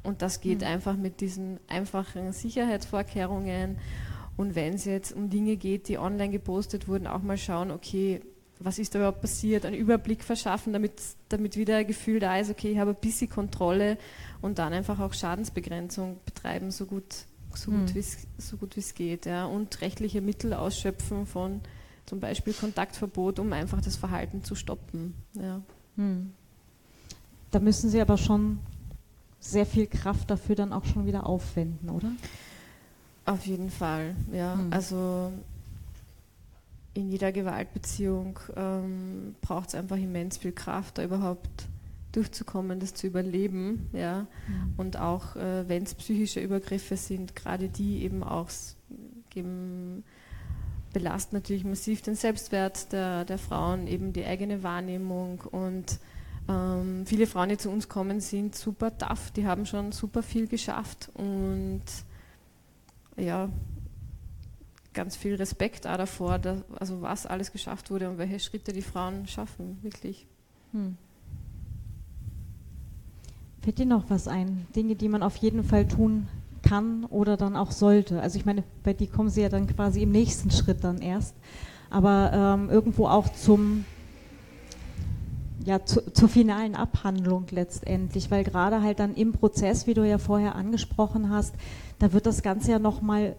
und das geht mhm. einfach mit diesen einfachen Sicherheitsvorkehrungen. Und wenn es jetzt um Dinge geht, die online gepostet wurden, auch mal schauen, okay, was ist da überhaupt passiert, einen Überblick verschaffen, damit, damit wieder ein Gefühl da ist, okay, ich habe ein bisschen Kontrolle und dann einfach auch Schadensbegrenzung betreiben, so gut so gut hm. so gut wie es geht. Ja. Und rechtliche Mittel ausschöpfen von zum Beispiel Kontaktverbot, um einfach das Verhalten zu stoppen. Ja. Hm. Da müssen Sie aber schon sehr viel Kraft dafür dann auch schon wieder aufwenden, oder? Auf jeden Fall, ja. Hm. Also in jeder Gewaltbeziehung ähm, braucht es einfach immens viel Kraft, da überhaupt durchzukommen, das zu überleben. Ja? Mhm. Und auch äh, wenn es psychische Übergriffe sind, gerade die eben auch geben, belasten natürlich massiv den Selbstwert der, der Frauen, eben die eigene Wahrnehmung und ähm, viele Frauen, die zu uns kommen, sind super tough, die haben schon super viel geschafft und ja, ganz viel Respekt auch davor, dass, also was alles geschafft wurde und welche Schritte die Frauen schaffen, wirklich. Hm. Fällt dir noch was ein? Dinge, die man auf jeden Fall tun kann oder dann auch sollte? Also ich meine, bei dir kommen sie ja dann quasi im nächsten Schritt dann erst, aber ähm, irgendwo auch zum ja, zu, zur finalen Abhandlung letztendlich, weil gerade halt dann im Prozess, wie du ja vorher angesprochen hast, da wird das Ganze ja nochmal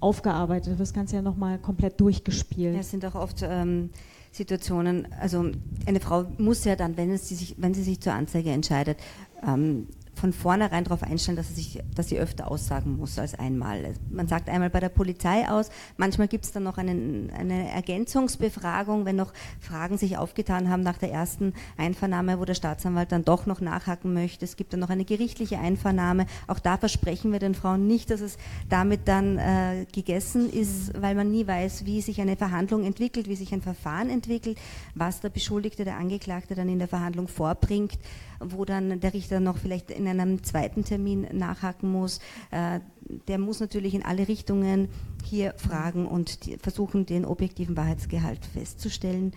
aufgearbeitet, wird das Ganze ja nochmal komplett durchgespielt. Ja, es sind auch oft ähm, Situationen, also eine Frau muss ja dann, wenn, sie sich, wenn sie sich zur Anzeige entscheidet, ähm, von vornherein darauf einstellen, dass sie, sich, dass sie öfter aussagen muss als einmal. Man sagt einmal bei der Polizei aus, manchmal gibt es dann noch einen, eine Ergänzungsbefragung, wenn noch Fragen sich aufgetan haben nach der ersten Einvernahme, wo der Staatsanwalt dann doch noch nachhaken möchte. Es gibt dann noch eine gerichtliche Einvernahme. Auch da versprechen wir den Frauen nicht, dass es damit dann äh, gegessen ist, weil man nie weiß, wie sich eine Verhandlung entwickelt, wie sich ein Verfahren entwickelt, was der Beschuldigte, der Angeklagte dann in der Verhandlung vorbringt wo dann der Richter noch vielleicht in einem zweiten Termin nachhaken muss. Äh, der muss natürlich in alle Richtungen hier fragen und versuchen, den objektiven Wahrheitsgehalt festzustellen.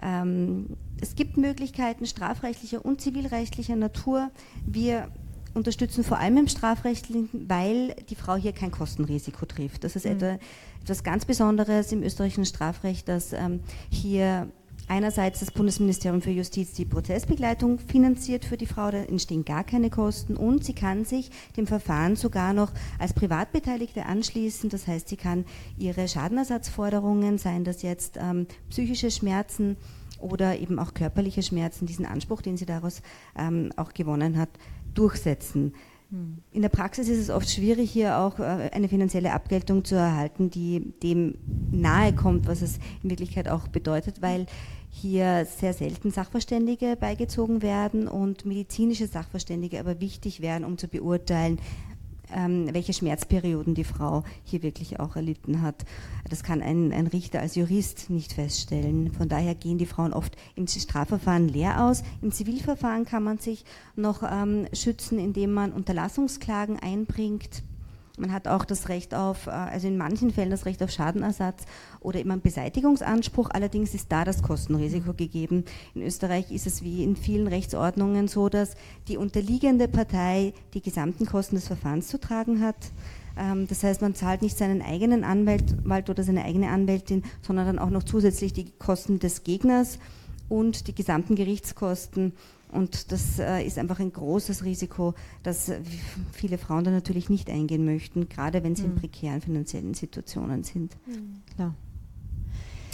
Ähm, es gibt Möglichkeiten strafrechtlicher und zivilrechtlicher Natur. Wir unterstützen vor allem im Strafrechtlichen, weil die Frau hier kein Kostenrisiko trifft. Das ist mhm. etwas ganz Besonderes im österreichischen Strafrecht, dass ähm, hier einerseits das Bundesministerium für Justiz die Prozessbegleitung finanziert für die Frau, da entstehen gar keine Kosten und sie kann sich dem Verfahren sogar noch als Privatbeteiligte anschließen. Das heißt, sie kann ihre Schadenersatzforderungen, seien das jetzt ähm, psychische Schmerzen, oder eben auch körperliche Schmerzen diesen Anspruch, den sie daraus ähm, auch gewonnen hat, durchsetzen. Hm. In der Praxis ist es oft schwierig, hier auch äh, eine finanzielle Abgeltung zu erhalten, die dem nahe kommt, was es in Wirklichkeit auch bedeutet, weil hier sehr selten Sachverständige beigezogen werden und medizinische Sachverständige aber wichtig wären, um zu beurteilen, ähm, welche Schmerzperioden die Frau hier wirklich auch erlitten hat. Das kann ein, ein, Richter als Jurist nicht feststellen. Von daher gehen die Frauen oft im Strafverfahren leer aus. Im Zivilverfahren kann man sich noch ähm, schützen, indem man Unterlassungsklagen einbringt man hat auch das Recht auf, äh, also in manchen Fällen das Recht auf Schadenersatz oder immer einen Beseitigungsanspruch. Allerdings ist da das Kostenrisiko gegeben. In Österreich ist es wie in vielen Rechtsordnungen so, dass die unterliegende Partei die gesamten Kosten des Verfahrens zu tragen hat. Ähm, das heißt, man zahlt nicht seinen eigenen Anwalt oder seine eigene Anwältin, sondern dann auch noch zusätzlich die Kosten des Gegners und die gesamten Gerichtskosten und das äh, ist einfach ein großes Risiko, das viele Frauen da natürlich nicht eingehen möchten, gerade wenn sie mhm. in prekären finanziellen Situationen sind. Mhm. Klar.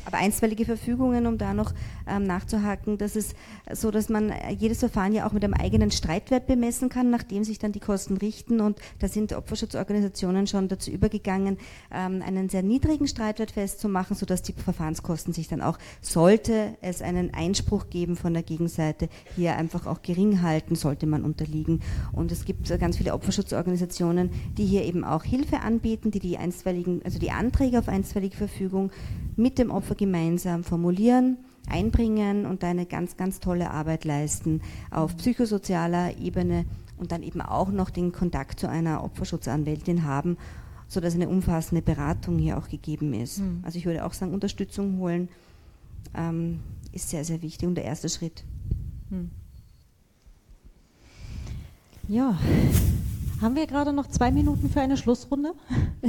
Aber einstweilige Verfügungen, um da noch ähm, nachzuhaken, das ist so, dass man äh, jedes Verfahren ja auch mit einem eigenen Streitwert bemessen kann, nachdem sich dann die Kosten richten. Und da sind Opferschutzorganisationen schon dazu übergegangen, ähm, einen sehr niedrigen Streitwert festzumachen, sodass die Verfahrenskosten sich dann auch, sollte es einen Einspruch geben von der Gegenseite, hier einfach auch gering halten, sollte man unterliegen. Und es gibt ganz viele Opferschutzorganisationen, die hier eben auch Hilfe anbieten, die die einstweiligen, also die Anträge auf einstweilige Verfügung mit dem Opfer gemeinsam formulieren, einbringen und eine ganz, ganz tolle Arbeit leisten auf psychosozialer Ebene und dann eben auch noch den Kontakt zu einer Opferschutzanwältin haben, sodass eine umfassende Beratung hier auch gegeben ist. Mhm. Also ich würde auch sagen, Unterstützung holen ähm, ist sehr, sehr wichtig und der erste Schritt. Mhm. Ja, haben wir gerade noch zwei Minuten für eine Schlussrunde?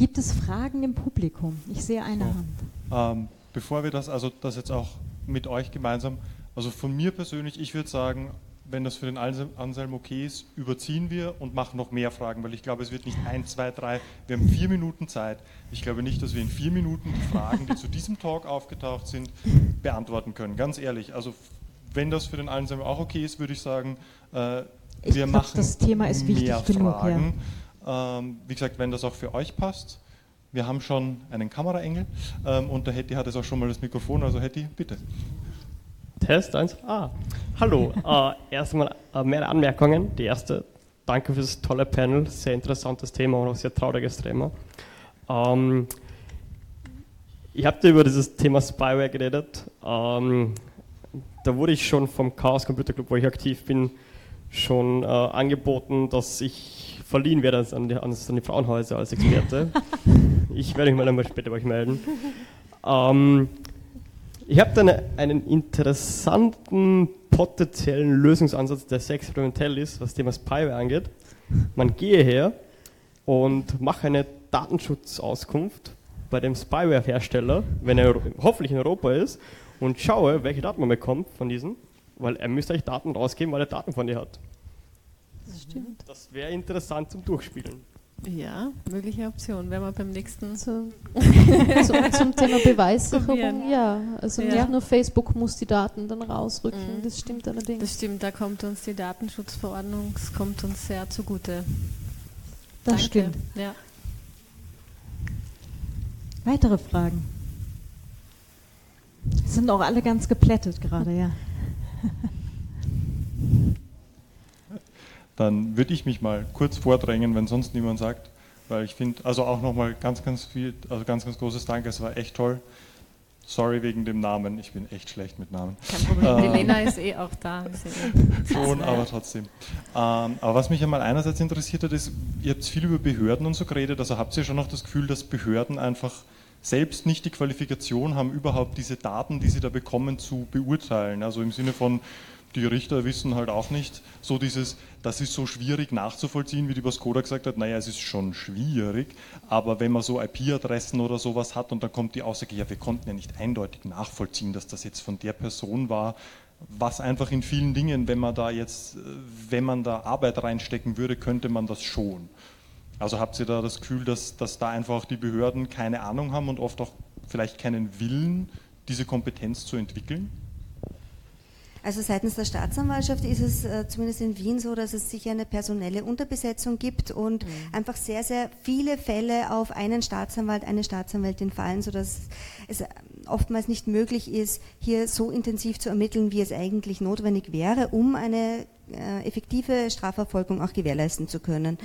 Gibt es Fragen im Publikum? Ich sehe eine so, Hand. Ähm, bevor wir das, also das jetzt auch mit euch gemeinsam, also von mir persönlich, ich würde sagen, wenn das für den Anselm okay ist, überziehen wir und machen noch mehr Fragen, weil ich glaube, es wird nicht ein, zwei, drei, wir haben vier Minuten Zeit. Ich glaube nicht, dass wir in vier Minuten die Fragen, die zu diesem Talk aufgetaucht sind, beantworten können. Ganz ehrlich, also wenn das für den Anselm auch okay ist, würde ich sagen, äh, wir ich glaub, machen das Thema ist wichtig mehr genug, Fragen. Ja. Ähm, wie gesagt, wenn das auch für euch passt. Wir haben schon einen Kameraengel ähm, und der Hetty hat jetzt auch schon mal das Mikrofon, also Hetty, bitte. Test 1. Ah, hallo. äh, erstmal äh, mehrere Anmerkungen. Die erste, danke für das tolle Panel, sehr interessantes Thema und auch sehr trauriges Thema. Ähm, habt ja über dieses Thema Spyware geredet. Ähm, da wurde ich schon vom Chaos Computer Club, wo ich aktiv bin, schon äh, angeboten, dass ich verliehen werde an die, an die Frauenhäuser als Experte. ich werde mich mal einmal später bei euch melden. Ähm, ich habe dann einen interessanten potenziellen Lösungsansatz, der sehr experimentell ist, was Thema Spyware angeht. Man gehe her und mache eine Datenschutzauskunft bei dem Spyware-Hersteller, wenn er hoffentlich in Europa ist, und schaue, welche Daten man bekommt von diesen, weil er müsste euch Daten rausgeben, weil er Daten von dir hat. Das stimmt. Das wäre interessant zum Durchspielen. Ja, mögliche Option, wenn wir beim nächsten. So, zum, zum Thema Beweissicherung, ja. Also ja. nicht nur Facebook muss die Daten dann rausrücken, mhm. das stimmt allerdings. Das stimmt, da kommt uns die Datenschutzverordnung, kommt uns sehr zugute. Das Danke. stimmt. Ja. Weitere Fragen? Sind auch alle ganz geplättet gerade, ja. dann würde ich mich mal kurz vordrängen, wenn sonst niemand sagt, weil ich finde, also auch nochmal ganz, ganz viel, also ganz, ganz großes Dank, es war echt toll. Sorry wegen dem Namen, ich bin echt schlecht mit Namen. Kein Problem, ähm, Elena ist eh auch da. Schon, aber trotzdem. Ähm, aber was mich einmal einerseits interessiert hat, ist, ihr habt viel über Behörden und so geredet, also habt ihr schon noch das Gefühl, dass Behörden einfach selbst nicht die Qualifikation haben, überhaupt diese Daten, die sie da bekommen, zu beurteilen. Also im Sinne von, die Richter wissen halt auch nicht so dieses, das ist so schwierig nachzuvollziehen, wie die Baskoda gesagt hat, naja, es ist schon schwierig, aber wenn man so IP-Adressen oder sowas hat und dann kommt die Aussage, ja, wir konnten ja nicht eindeutig nachvollziehen, dass das jetzt von der Person war, was einfach in vielen Dingen, wenn man da jetzt, wenn man da Arbeit reinstecken würde, könnte man das schon. Also habt ihr da das Gefühl, dass, dass da einfach die Behörden keine Ahnung haben und oft auch vielleicht keinen Willen, diese Kompetenz zu entwickeln? Also seitens der Staatsanwaltschaft ist es äh, zumindest in Wien so, dass es sicher eine personelle Unterbesetzung gibt und mhm. einfach sehr, sehr viele Fälle auf einen Staatsanwalt, eine Staatsanwältin fallen, sodass es oftmals nicht möglich ist, hier so intensiv zu ermitteln, wie es eigentlich notwendig wäre, um eine äh, effektive Strafverfolgung auch gewährleisten zu können.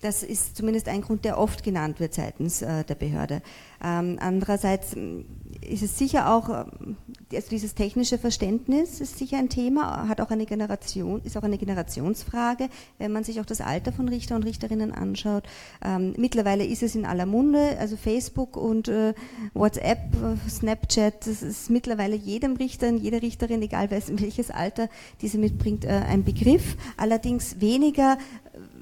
Das ist zumindest ein Grund, der oft genannt wird seitens äh, der Behörde. Ähm, andererseits ist es sicher auch, ähm, also dieses technische Verständnis ist sicher ein Thema, hat auch eine Generation, ist auch eine Generationsfrage, wenn man sich auch das Alter von Richter und Richterinnen anschaut. Ähm, mittlerweile ist es in aller Munde, also Facebook und äh, WhatsApp, äh, Snapchat, das ist mittlerweile jedem Richter und jeder Richterin, egal welches Alter diese mitbringt, äh, ein Begriff. Allerdings weniger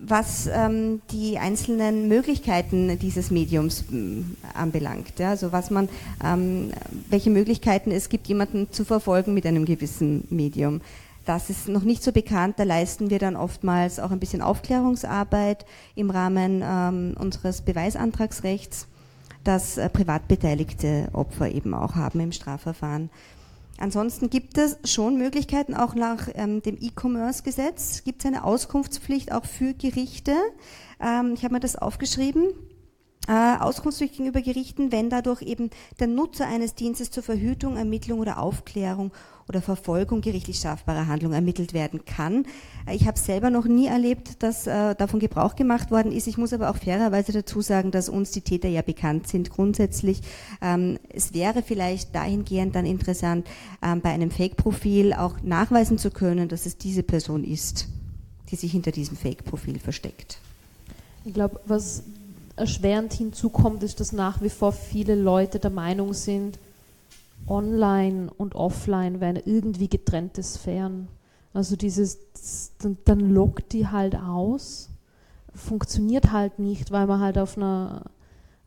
was ähm, die einzelnen Möglichkeiten dieses Mediums ähm, anbelangt. Ja, also was man, ähm, welche Möglichkeiten es gibt, jemanden zu verfolgen mit einem gewissen Medium. Das ist noch nicht so bekannt. Da leisten wir dann oftmals auch ein bisschen Aufklärungsarbeit im Rahmen ähm, unseres Beweisantragsrechts, das äh, privat beteiligte Opfer eben auch haben im Strafverfahren. Ansonsten gibt es schon Möglichkeiten, auch nach ähm, dem E-Commerce-Gesetz gibt es eine Auskunftspflicht auch für Gerichte. Ähm, ich habe mir das aufgeschrieben. Äh, Auskunftspflicht gegenüber Gerichten, wenn dadurch eben der Nutzer eines Dienstes zur Verhütung, Ermittlung oder Aufklärung oder Verfolgung gerichtlich strafbarer Handlung ermittelt werden kann. Ich habe selber noch nie erlebt, dass äh, davon Gebrauch gemacht worden ist. Ich muss aber auch fairerweise dazu sagen, dass uns die Täter ja bekannt sind grundsätzlich. Ähm, es wäre vielleicht dahingehend dann interessant, ähm, bei einem Fake-Profil auch nachweisen zu können, dass es diese Person ist, die sich hinter diesem Fake-Profil versteckt. Ich glaube, was erschwerend hinzukommt, ist, dass nach wie vor viele Leute der Meinung sind, online und offline wären irgendwie getrennte Sphären. Also dieses, dann, dann lockt die halt aus, funktioniert halt nicht, weil man halt auf einer,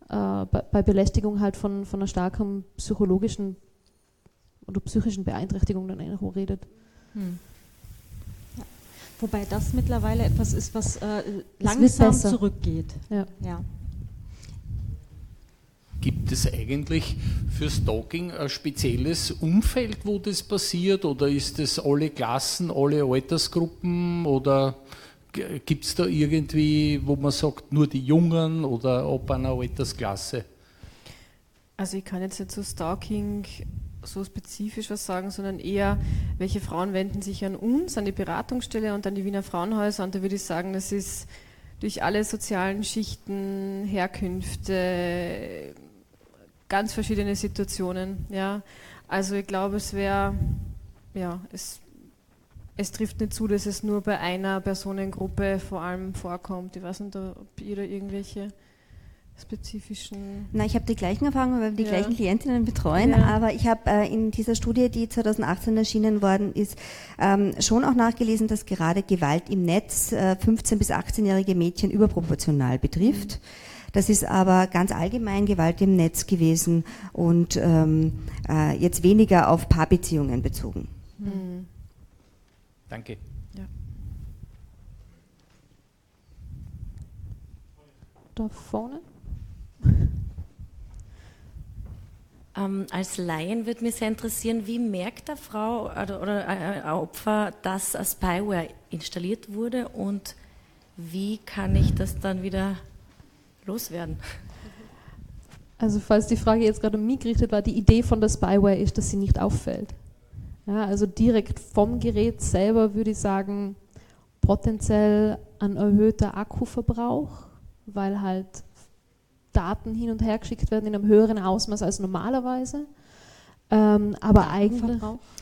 äh, bei, bei, Belästigung halt von, von einer starken psychologischen oder psychischen Beeinträchtigung dann auch redet. Hm. Wobei das mittlerweile etwas ist, was äh, langsam zurückgeht. Ja. ja. Gibt es eigentlich für Stalking ein spezielles Umfeld, wo das passiert? Oder ist es alle Klassen, alle Altersgruppen? Oder gibt es da irgendwie, wo man sagt, nur die Jungen oder ab einer Altersklasse? Also ich kann jetzt nicht zu Stalking so spezifisch was sagen, sondern eher, welche Frauen wenden sich an uns, an die Beratungsstelle und an die Wiener Frauenhäuser. Und da würde ich sagen, das ist durch alle sozialen Schichten, Herkünfte, ganz verschiedene Situationen. Ja. Also ich glaube, es wäre, ja, es, es trifft nicht zu, dass es nur bei einer Personengruppe vor allem vorkommt. Ich weiß nicht, ob ihr da irgendwelche spezifischen. Na, ich habe die gleichen Erfahrungen, weil wir die ja. gleichen Klientinnen betreuen, ja. aber ich habe äh, in dieser Studie, die 2018 erschienen worden ist, ähm, schon auch nachgelesen, dass gerade Gewalt im Netz äh, 15- bis 18-jährige Mädchen überproportional betrifft. Mhm. Das ist aber ganz allgemein Gewalt im Netz gewesen und ähm, äh, jetzt weniger auf Paarbeziehungen bezogen. Mhm. Danke. Ja. Da vorne? Ähm, als Laien würde mich sehr interessieren, wie merkt der Frau oder, oder ein Opfer, dass ein Spyware installiert wurde und wie kann ich das dann wieder loswerden? Also falls die Frage jetzt gerade um mich gerichtet war, die Idee von der Spyware ist, dass sie nicht auffällt. Ja, also direkt vom Gerät selber würde ich sagen, potenziell ein erhöhter Akkuverbrauch, weil halt Daten hin und her geschickt werden in einem höheren Ausmaß als normalerweise. Ähm, aber eigentlich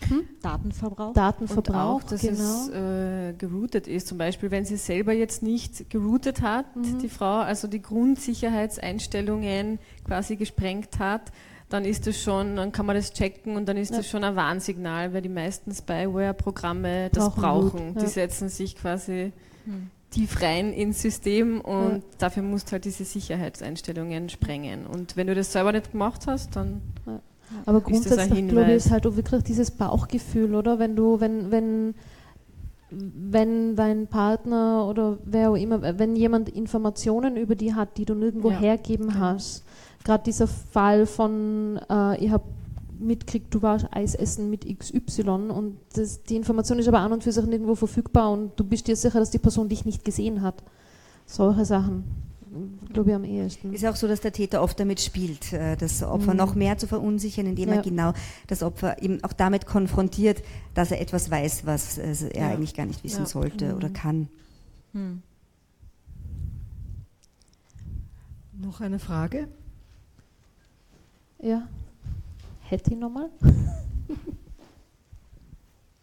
hm? Datenverbrauch. Datenverbrauch, und auch, dass genau. es äh, geroutet ist. Zum Beispiel, wenn sie selber jetzt nicht geroutet hat, mhm. die Frau, also die Grundsicherheitseinstellungen quasi gesprengt hat, dann ist das schon, dann kann man das checken und dann ist ja. das schon ein Warnsignal, weil die meisten Spyware-Programme das brauchen. Ja. Die setzen sich quasi hm. tief rein ins System und ja. dafür musst du halt diese Sicherheitseinstellungen sprengen. Und wenn du das selber nicht gemacht hast, dann aber grundsätzlich, glaube ich, ist halt auch wirklich dieses Bauchgefühl, oder? Wenn du, wenn, wenn, wenn dein Partner oder wer auch immer, wenn jemand Informationen über die hat, die du nirgendwo ja. hergeben genau. hast, gerade dieser Fall von, äh, ich habe mitkriegt, du warst Eis essen mit XY und das, die Information ist aber an und für sich nirgendwo verfügbar und du bist dir sicher, dass die Person dich nicht gesehen hat. Solche Sachen, glaube ich, am ehesten. Ist auch so, dass der Täter oft damit spielt, äh, das Opfer mhm. noch mehr zu verunsichern, indem ja. er genau das Opfer eben auch damit konfrontiert, dass er etwas weiß, was er ja. eigentlich gar nicht wissen ja. sollte mhm. oder kann. Mhm. Noch eine Frage? Ja. Hätte ich nochmal?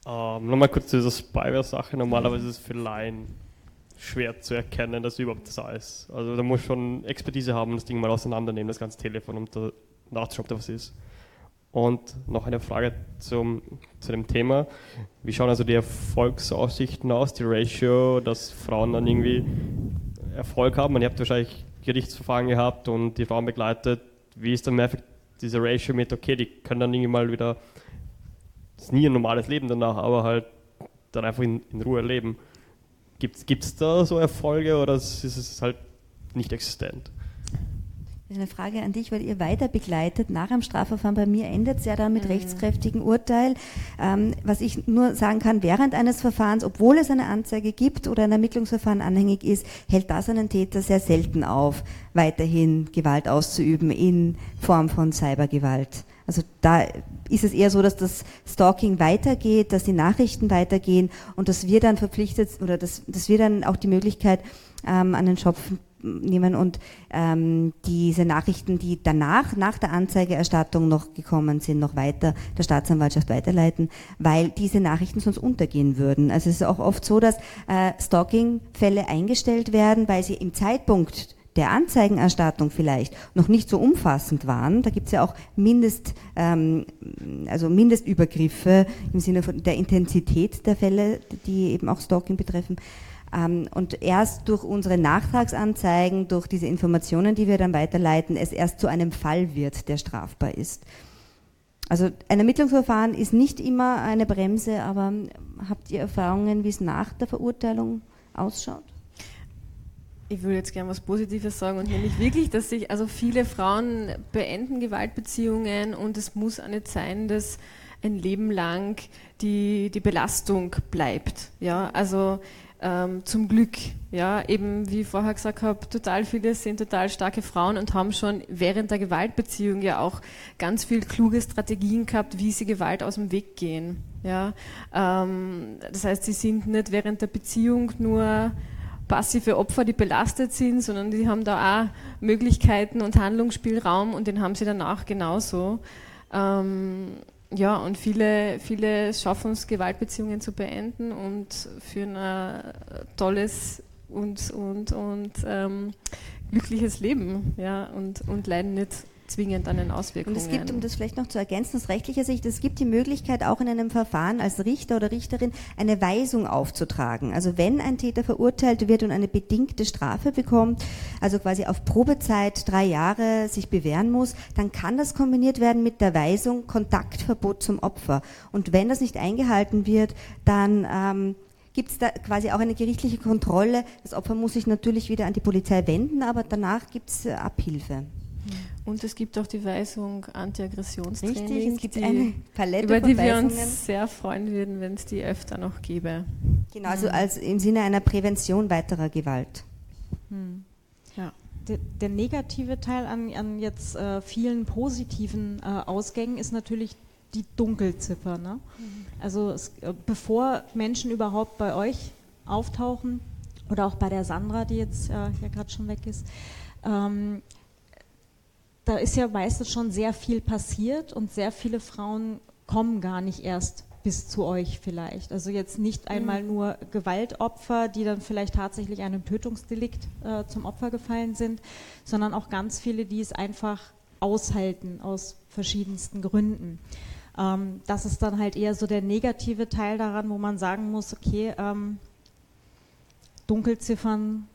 ähm, nochmal kurz zu dieser Spyware-Sache. Normalerweise ist es für Laien schwer zu erkennen, dass überhaupt da ist. Also da muss schon Expertise haben, das Ding mal auseinandernehmen, das ganze Telefon, um da nachzuschauen, ob da was ist. Und noch eine Frage zum, zu dem Thema. Wie schauen also die Erfolgsaussichten aus, die Ratio, dass Frauen dann irgendwie Erfolg haben? Und ihr habt wahrscheinlich Gerichtsverfahren gehabt und die Frauen begleitet. Wie ist dann mehr diese Ratio mit, okay, die können dann irgendwie mal wieder, das ist nie ein normales Leben danach, aber halt dann einfach in, in Ruhe leben. Gibt es da so Erfolge oder ist es halt nicht existent? Das ist eine Frage an dich, weil ihr weiter begleitet nach dem Strafverfahren. Bei mir endet es ja dann mit mhm. rechtskräftigem Urteil. Ähm, was ich nur sagen kann, während eines Verfahrens, obwohl es eine Anzeige gibt oder ein Ermittlungsverfahren anhängig ist, hält das einen Täter sehr selten auf, weiterhin Gewalt auszuüben in Form von Cybergewalt. Also da ist es eher so, dass das Stalking weitergeht, dass die Nachrichten weitergehen und dass wir dann verpflichtet oder dass, dass wir dann auch die Möglichkeit ähm, an den Schopf nehmen und ähm, diese Nachrichten, die danach, nach der Anzeigeerstattung noch gekommen sind, noch weiter der Staatsanwaltschaft weiterleiten, weil diese Nachrichten sonst untergehen würden. Also es ist auch oft so, dass äh, Stalking-Fälle eingestellt werden, weil sie im Zeitpunkt der Anzeigenerstattung vielleicht noch nicht so umfassend waren. Da gibt es ja auch Mindest, ähm, also Mindestübergriffe im Sinne von der Intensität der Fälle, die eben auch Stalking betreffen. Ähm, und erst durch unsere Nachtragsanzeigen, durch diese Informationen, die wir dann weiterleiten, es erst zu einem Fall wird, der strafbar ist. Also ein Ermittlungsverfahren ist nicht immer eine Bremse, aber habt ihr Erfahrungen, wie es nach der Verurteilung ausschaut? Ich würde jetzt gerne was Positives sagen und nämlich wirklich, dass sich, also viele Frauen beenden Gewaltbeziehungen und es muss auch nicht sein, dass ein Leben lang die, die Belastung bleibt. Ja, also ähm, zum Glück, ja, eben wie ich vorher gesagt habe, total viele sind total starke Frauen und haben schon während der Gewaltbeziehung ja auch ganz viel kluge Strategien gehabt, wie sie Gewalt aus dem Weg gehen. Ja, ähm, das heißt, sie sind nicht während der Beziehung nur passive Opfer, die belastet sind, sondern die haben da auch Möglichkeiten und Handlungsspielraum und den haben sie danach genauso. Ähm, ja, und viele, viele schaffen es, Gewaltbeziehungen zu beenden und führen ein tolles und, und, und ähm, glückliches Leben ja, und, und leiden nicht zwingend an den Auswirkungen. Und es gibt, um das vielleicht noch zu ergänzen, aus rechtlicher Sicht, es gibt die Möglichkeit, auch in einem Verfahren als Richter oder Richterin eine Weisung aufzutragen. Also wenn ein Täter verurteilt wird und eine bedingte Strafe bekommt, also quasi auf Probezeit drei Jahre sich bewähren muss, dann kann das kombiniert werden mit der Weisung Kontaktverbot zum Opfer. Und wenn das nicht eingehalten wird, dann ähm, gibt es da quasi auch eine gerichtliche Kontrolle. Das Opfer muss sich natürlich wieder an die Polizei wenden, aber danach gibt es äh, Abhilfe. Und es gibt auch die Weisung Antiaggressionstraining, Richtig, es gibt die, eine Palette über die wir uns sehr freuen würden, wenn es die öfter noch gäbe. Genau, also mhm. als im Sinne einer Prävention weiterer Gewalt. Mhm. Ja. Der, der, negative Teil an, an jetzt äh, vielen positiven äh, Ausgängen ist natürlich die Dunkelziffer. Ne? Mhm. Also es, äh, bevor Menschen überhaupt bei euch auftauchen oder auch bei der Sandra, die jetzt äh, ja gerade schon weg ist, ähm, da ist ja meistens schon sehr viel passiert und sehr viele Frauen kommen gar nicht erst bis zu euch vielleicht. Also jetzt nicht einmal mhm. nur Gewaltopfer, die dann vielleicht tatsächlich einem Tötungsdelikt äh, zum Opfer gefallen sind, sondern auch ganz viele, die es einfach aushalten aus verschiedensten Gründen. Ähm, das ist dann halt eher so der negative Teil daran, wo man sagen muss, okay, ähm, Dunkelziffern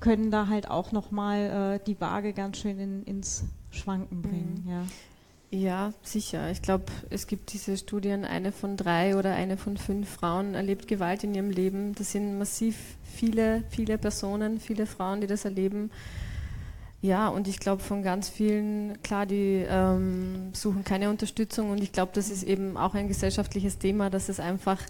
können da halt auch nochmal äh, die Waage ganz schön in, ins Schwanken bringen. Mhm. Ja. Ja, sicher. Ich glaube, es gibt diese Studien, eine von drei oder eine von fünf Frauen erlebt Gewalt in ihrem Leben. Das sind massiv viele, viele Personen, viele Frauen, die das erleben. Ja, und ich glaube von ganz vielen, klar, die ähm, suchen keine Unterstützung und ich glaube, das ist eben auch ein gesellschaftliches Thema, dass es einfach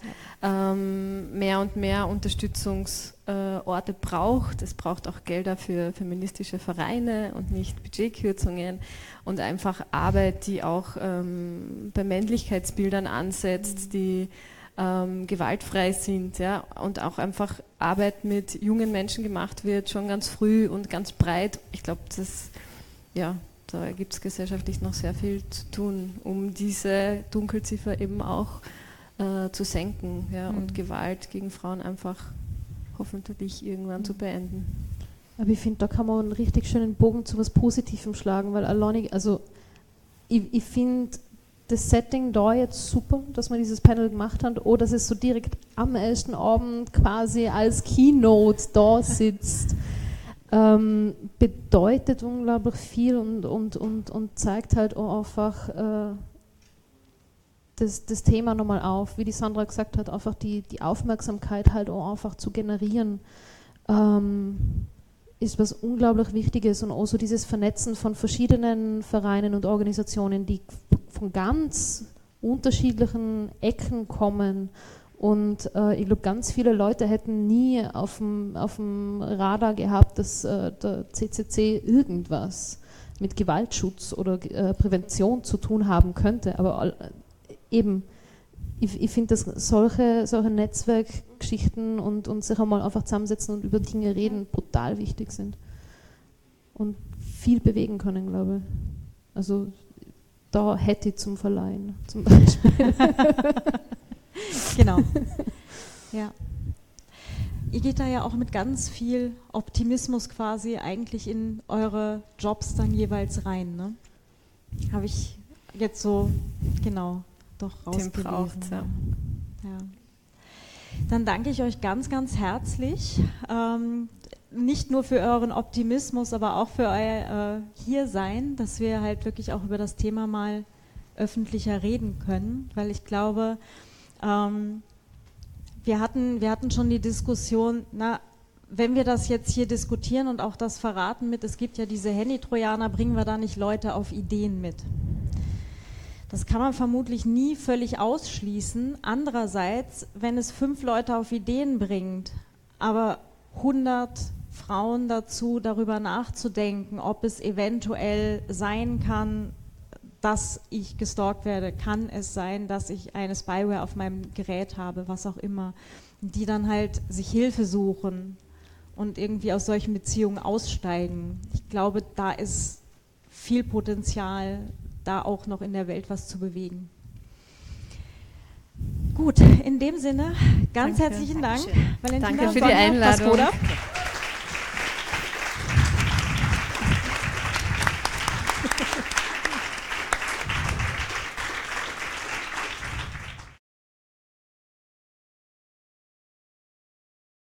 ähm, mehr und mehr Unterstützungsorte äh, braucht. Es braucht auch Gelder für feministische Vereine und nicht Budgetkürzungen und einfach Arbeit, die auch ähm, bei Männlichkeitsbildern ansetzt, die ähm, gewaltfrei sind ja, und auch einfach Arbeit mit jungen Menschen gemacht wird, schon ganz früh und ganz breit. Ich glaube, das, ja, da gibt es gesellschaftlich noch sehr viel zu tun, um diese Dunkelziffer eben auch äh, zu senken ja, mhm. und Gewalt gegen Frauen einfach hoffentlich irgendwann mhm. zu beenden. Aber ich finde, da kann man einen richtig schönen Bogen zu was Positivem schlagen, weil alleinig, also ich, ich finde, das Setting da jetzt super, dass man dieses Panel gemacht hat, oder dass es so direkt am ersten Abend quasi als Keynote da sitzt, ähm, bedeutet unglaublich viel und, und, und, und zeigt halt auch einfach äh, das, das Thema nochmal auf, wie die Sandra gesagt hat, einfach die, die Aufmerksamkeit halt auch einfach zu generieren. Ähm, ist was unglaublich Wichtiges und auch so dieses Vernetzen von verschiedenen Vereinen und Organisationen, die von ganz unterschiedlichen Ecken kommen. Und äh, ich glaube, ganz viele Leute hätten nie auf dem, Radar gehabt, dass äh, der CCC irgendwas mit Gewaltschutz oder äh, Prävention zu tun haben könnte. Aber äh, eben, ich, ich finde, dass solche, solche Netzwerkgeschichten und, und sich einmal einfach zusammensetzen und über Dinge reden brutal wichtig sind. Und viel bewegen können, glaube ich. Also da hätte ich zum Verleihen zum Beispiel. genau. Ja. Ihr geht da ja auch mit ganz viel Optimismus quasi eigentlich in eure Jobs dann jeweils rein. Ne? Habe ich jetzt so, genau, doch rausgelesen. ja. ja. Dann danke ich euch ganz, ganz herzlich. Ähm, nicht nur für euren Optimismus, aber auch für euer äh, Hiersein, dass wir halt wirklich auch über das Thema mal öffentlicher reden können, weil ich glaube, ähm, wir, hatten, wir hatten schon die Diskussion, na, wenn wir das jetzt hier diskutieren und auch das verraten mit, es gibt ja diese Handy-Trojaner, bringen wir da nicht Leute auf Ideen mit? Das kann man vermutlich nie völlig ausschließen. Andererseits, wenn es fünf Leute auf Ideen bringt, aber 100 Frauen dazu, darüber nachzudenken, ob es eventuell sein kann, dass ich gestalkt werde, kann es sein, dass ich eine Spyware auf meinem Gerät habe, was auch immer, die dann halt sich Hilfe suchen und irgendwie aus solchen Beziehungen aussteigen. Ich glaube, da ist viel Potenzial, da auch noch in der Welt was zu bewegen. Gut, in dem Sinne, ganz Danke. herzlichen Dank, Valentina. Danke für die Einladung.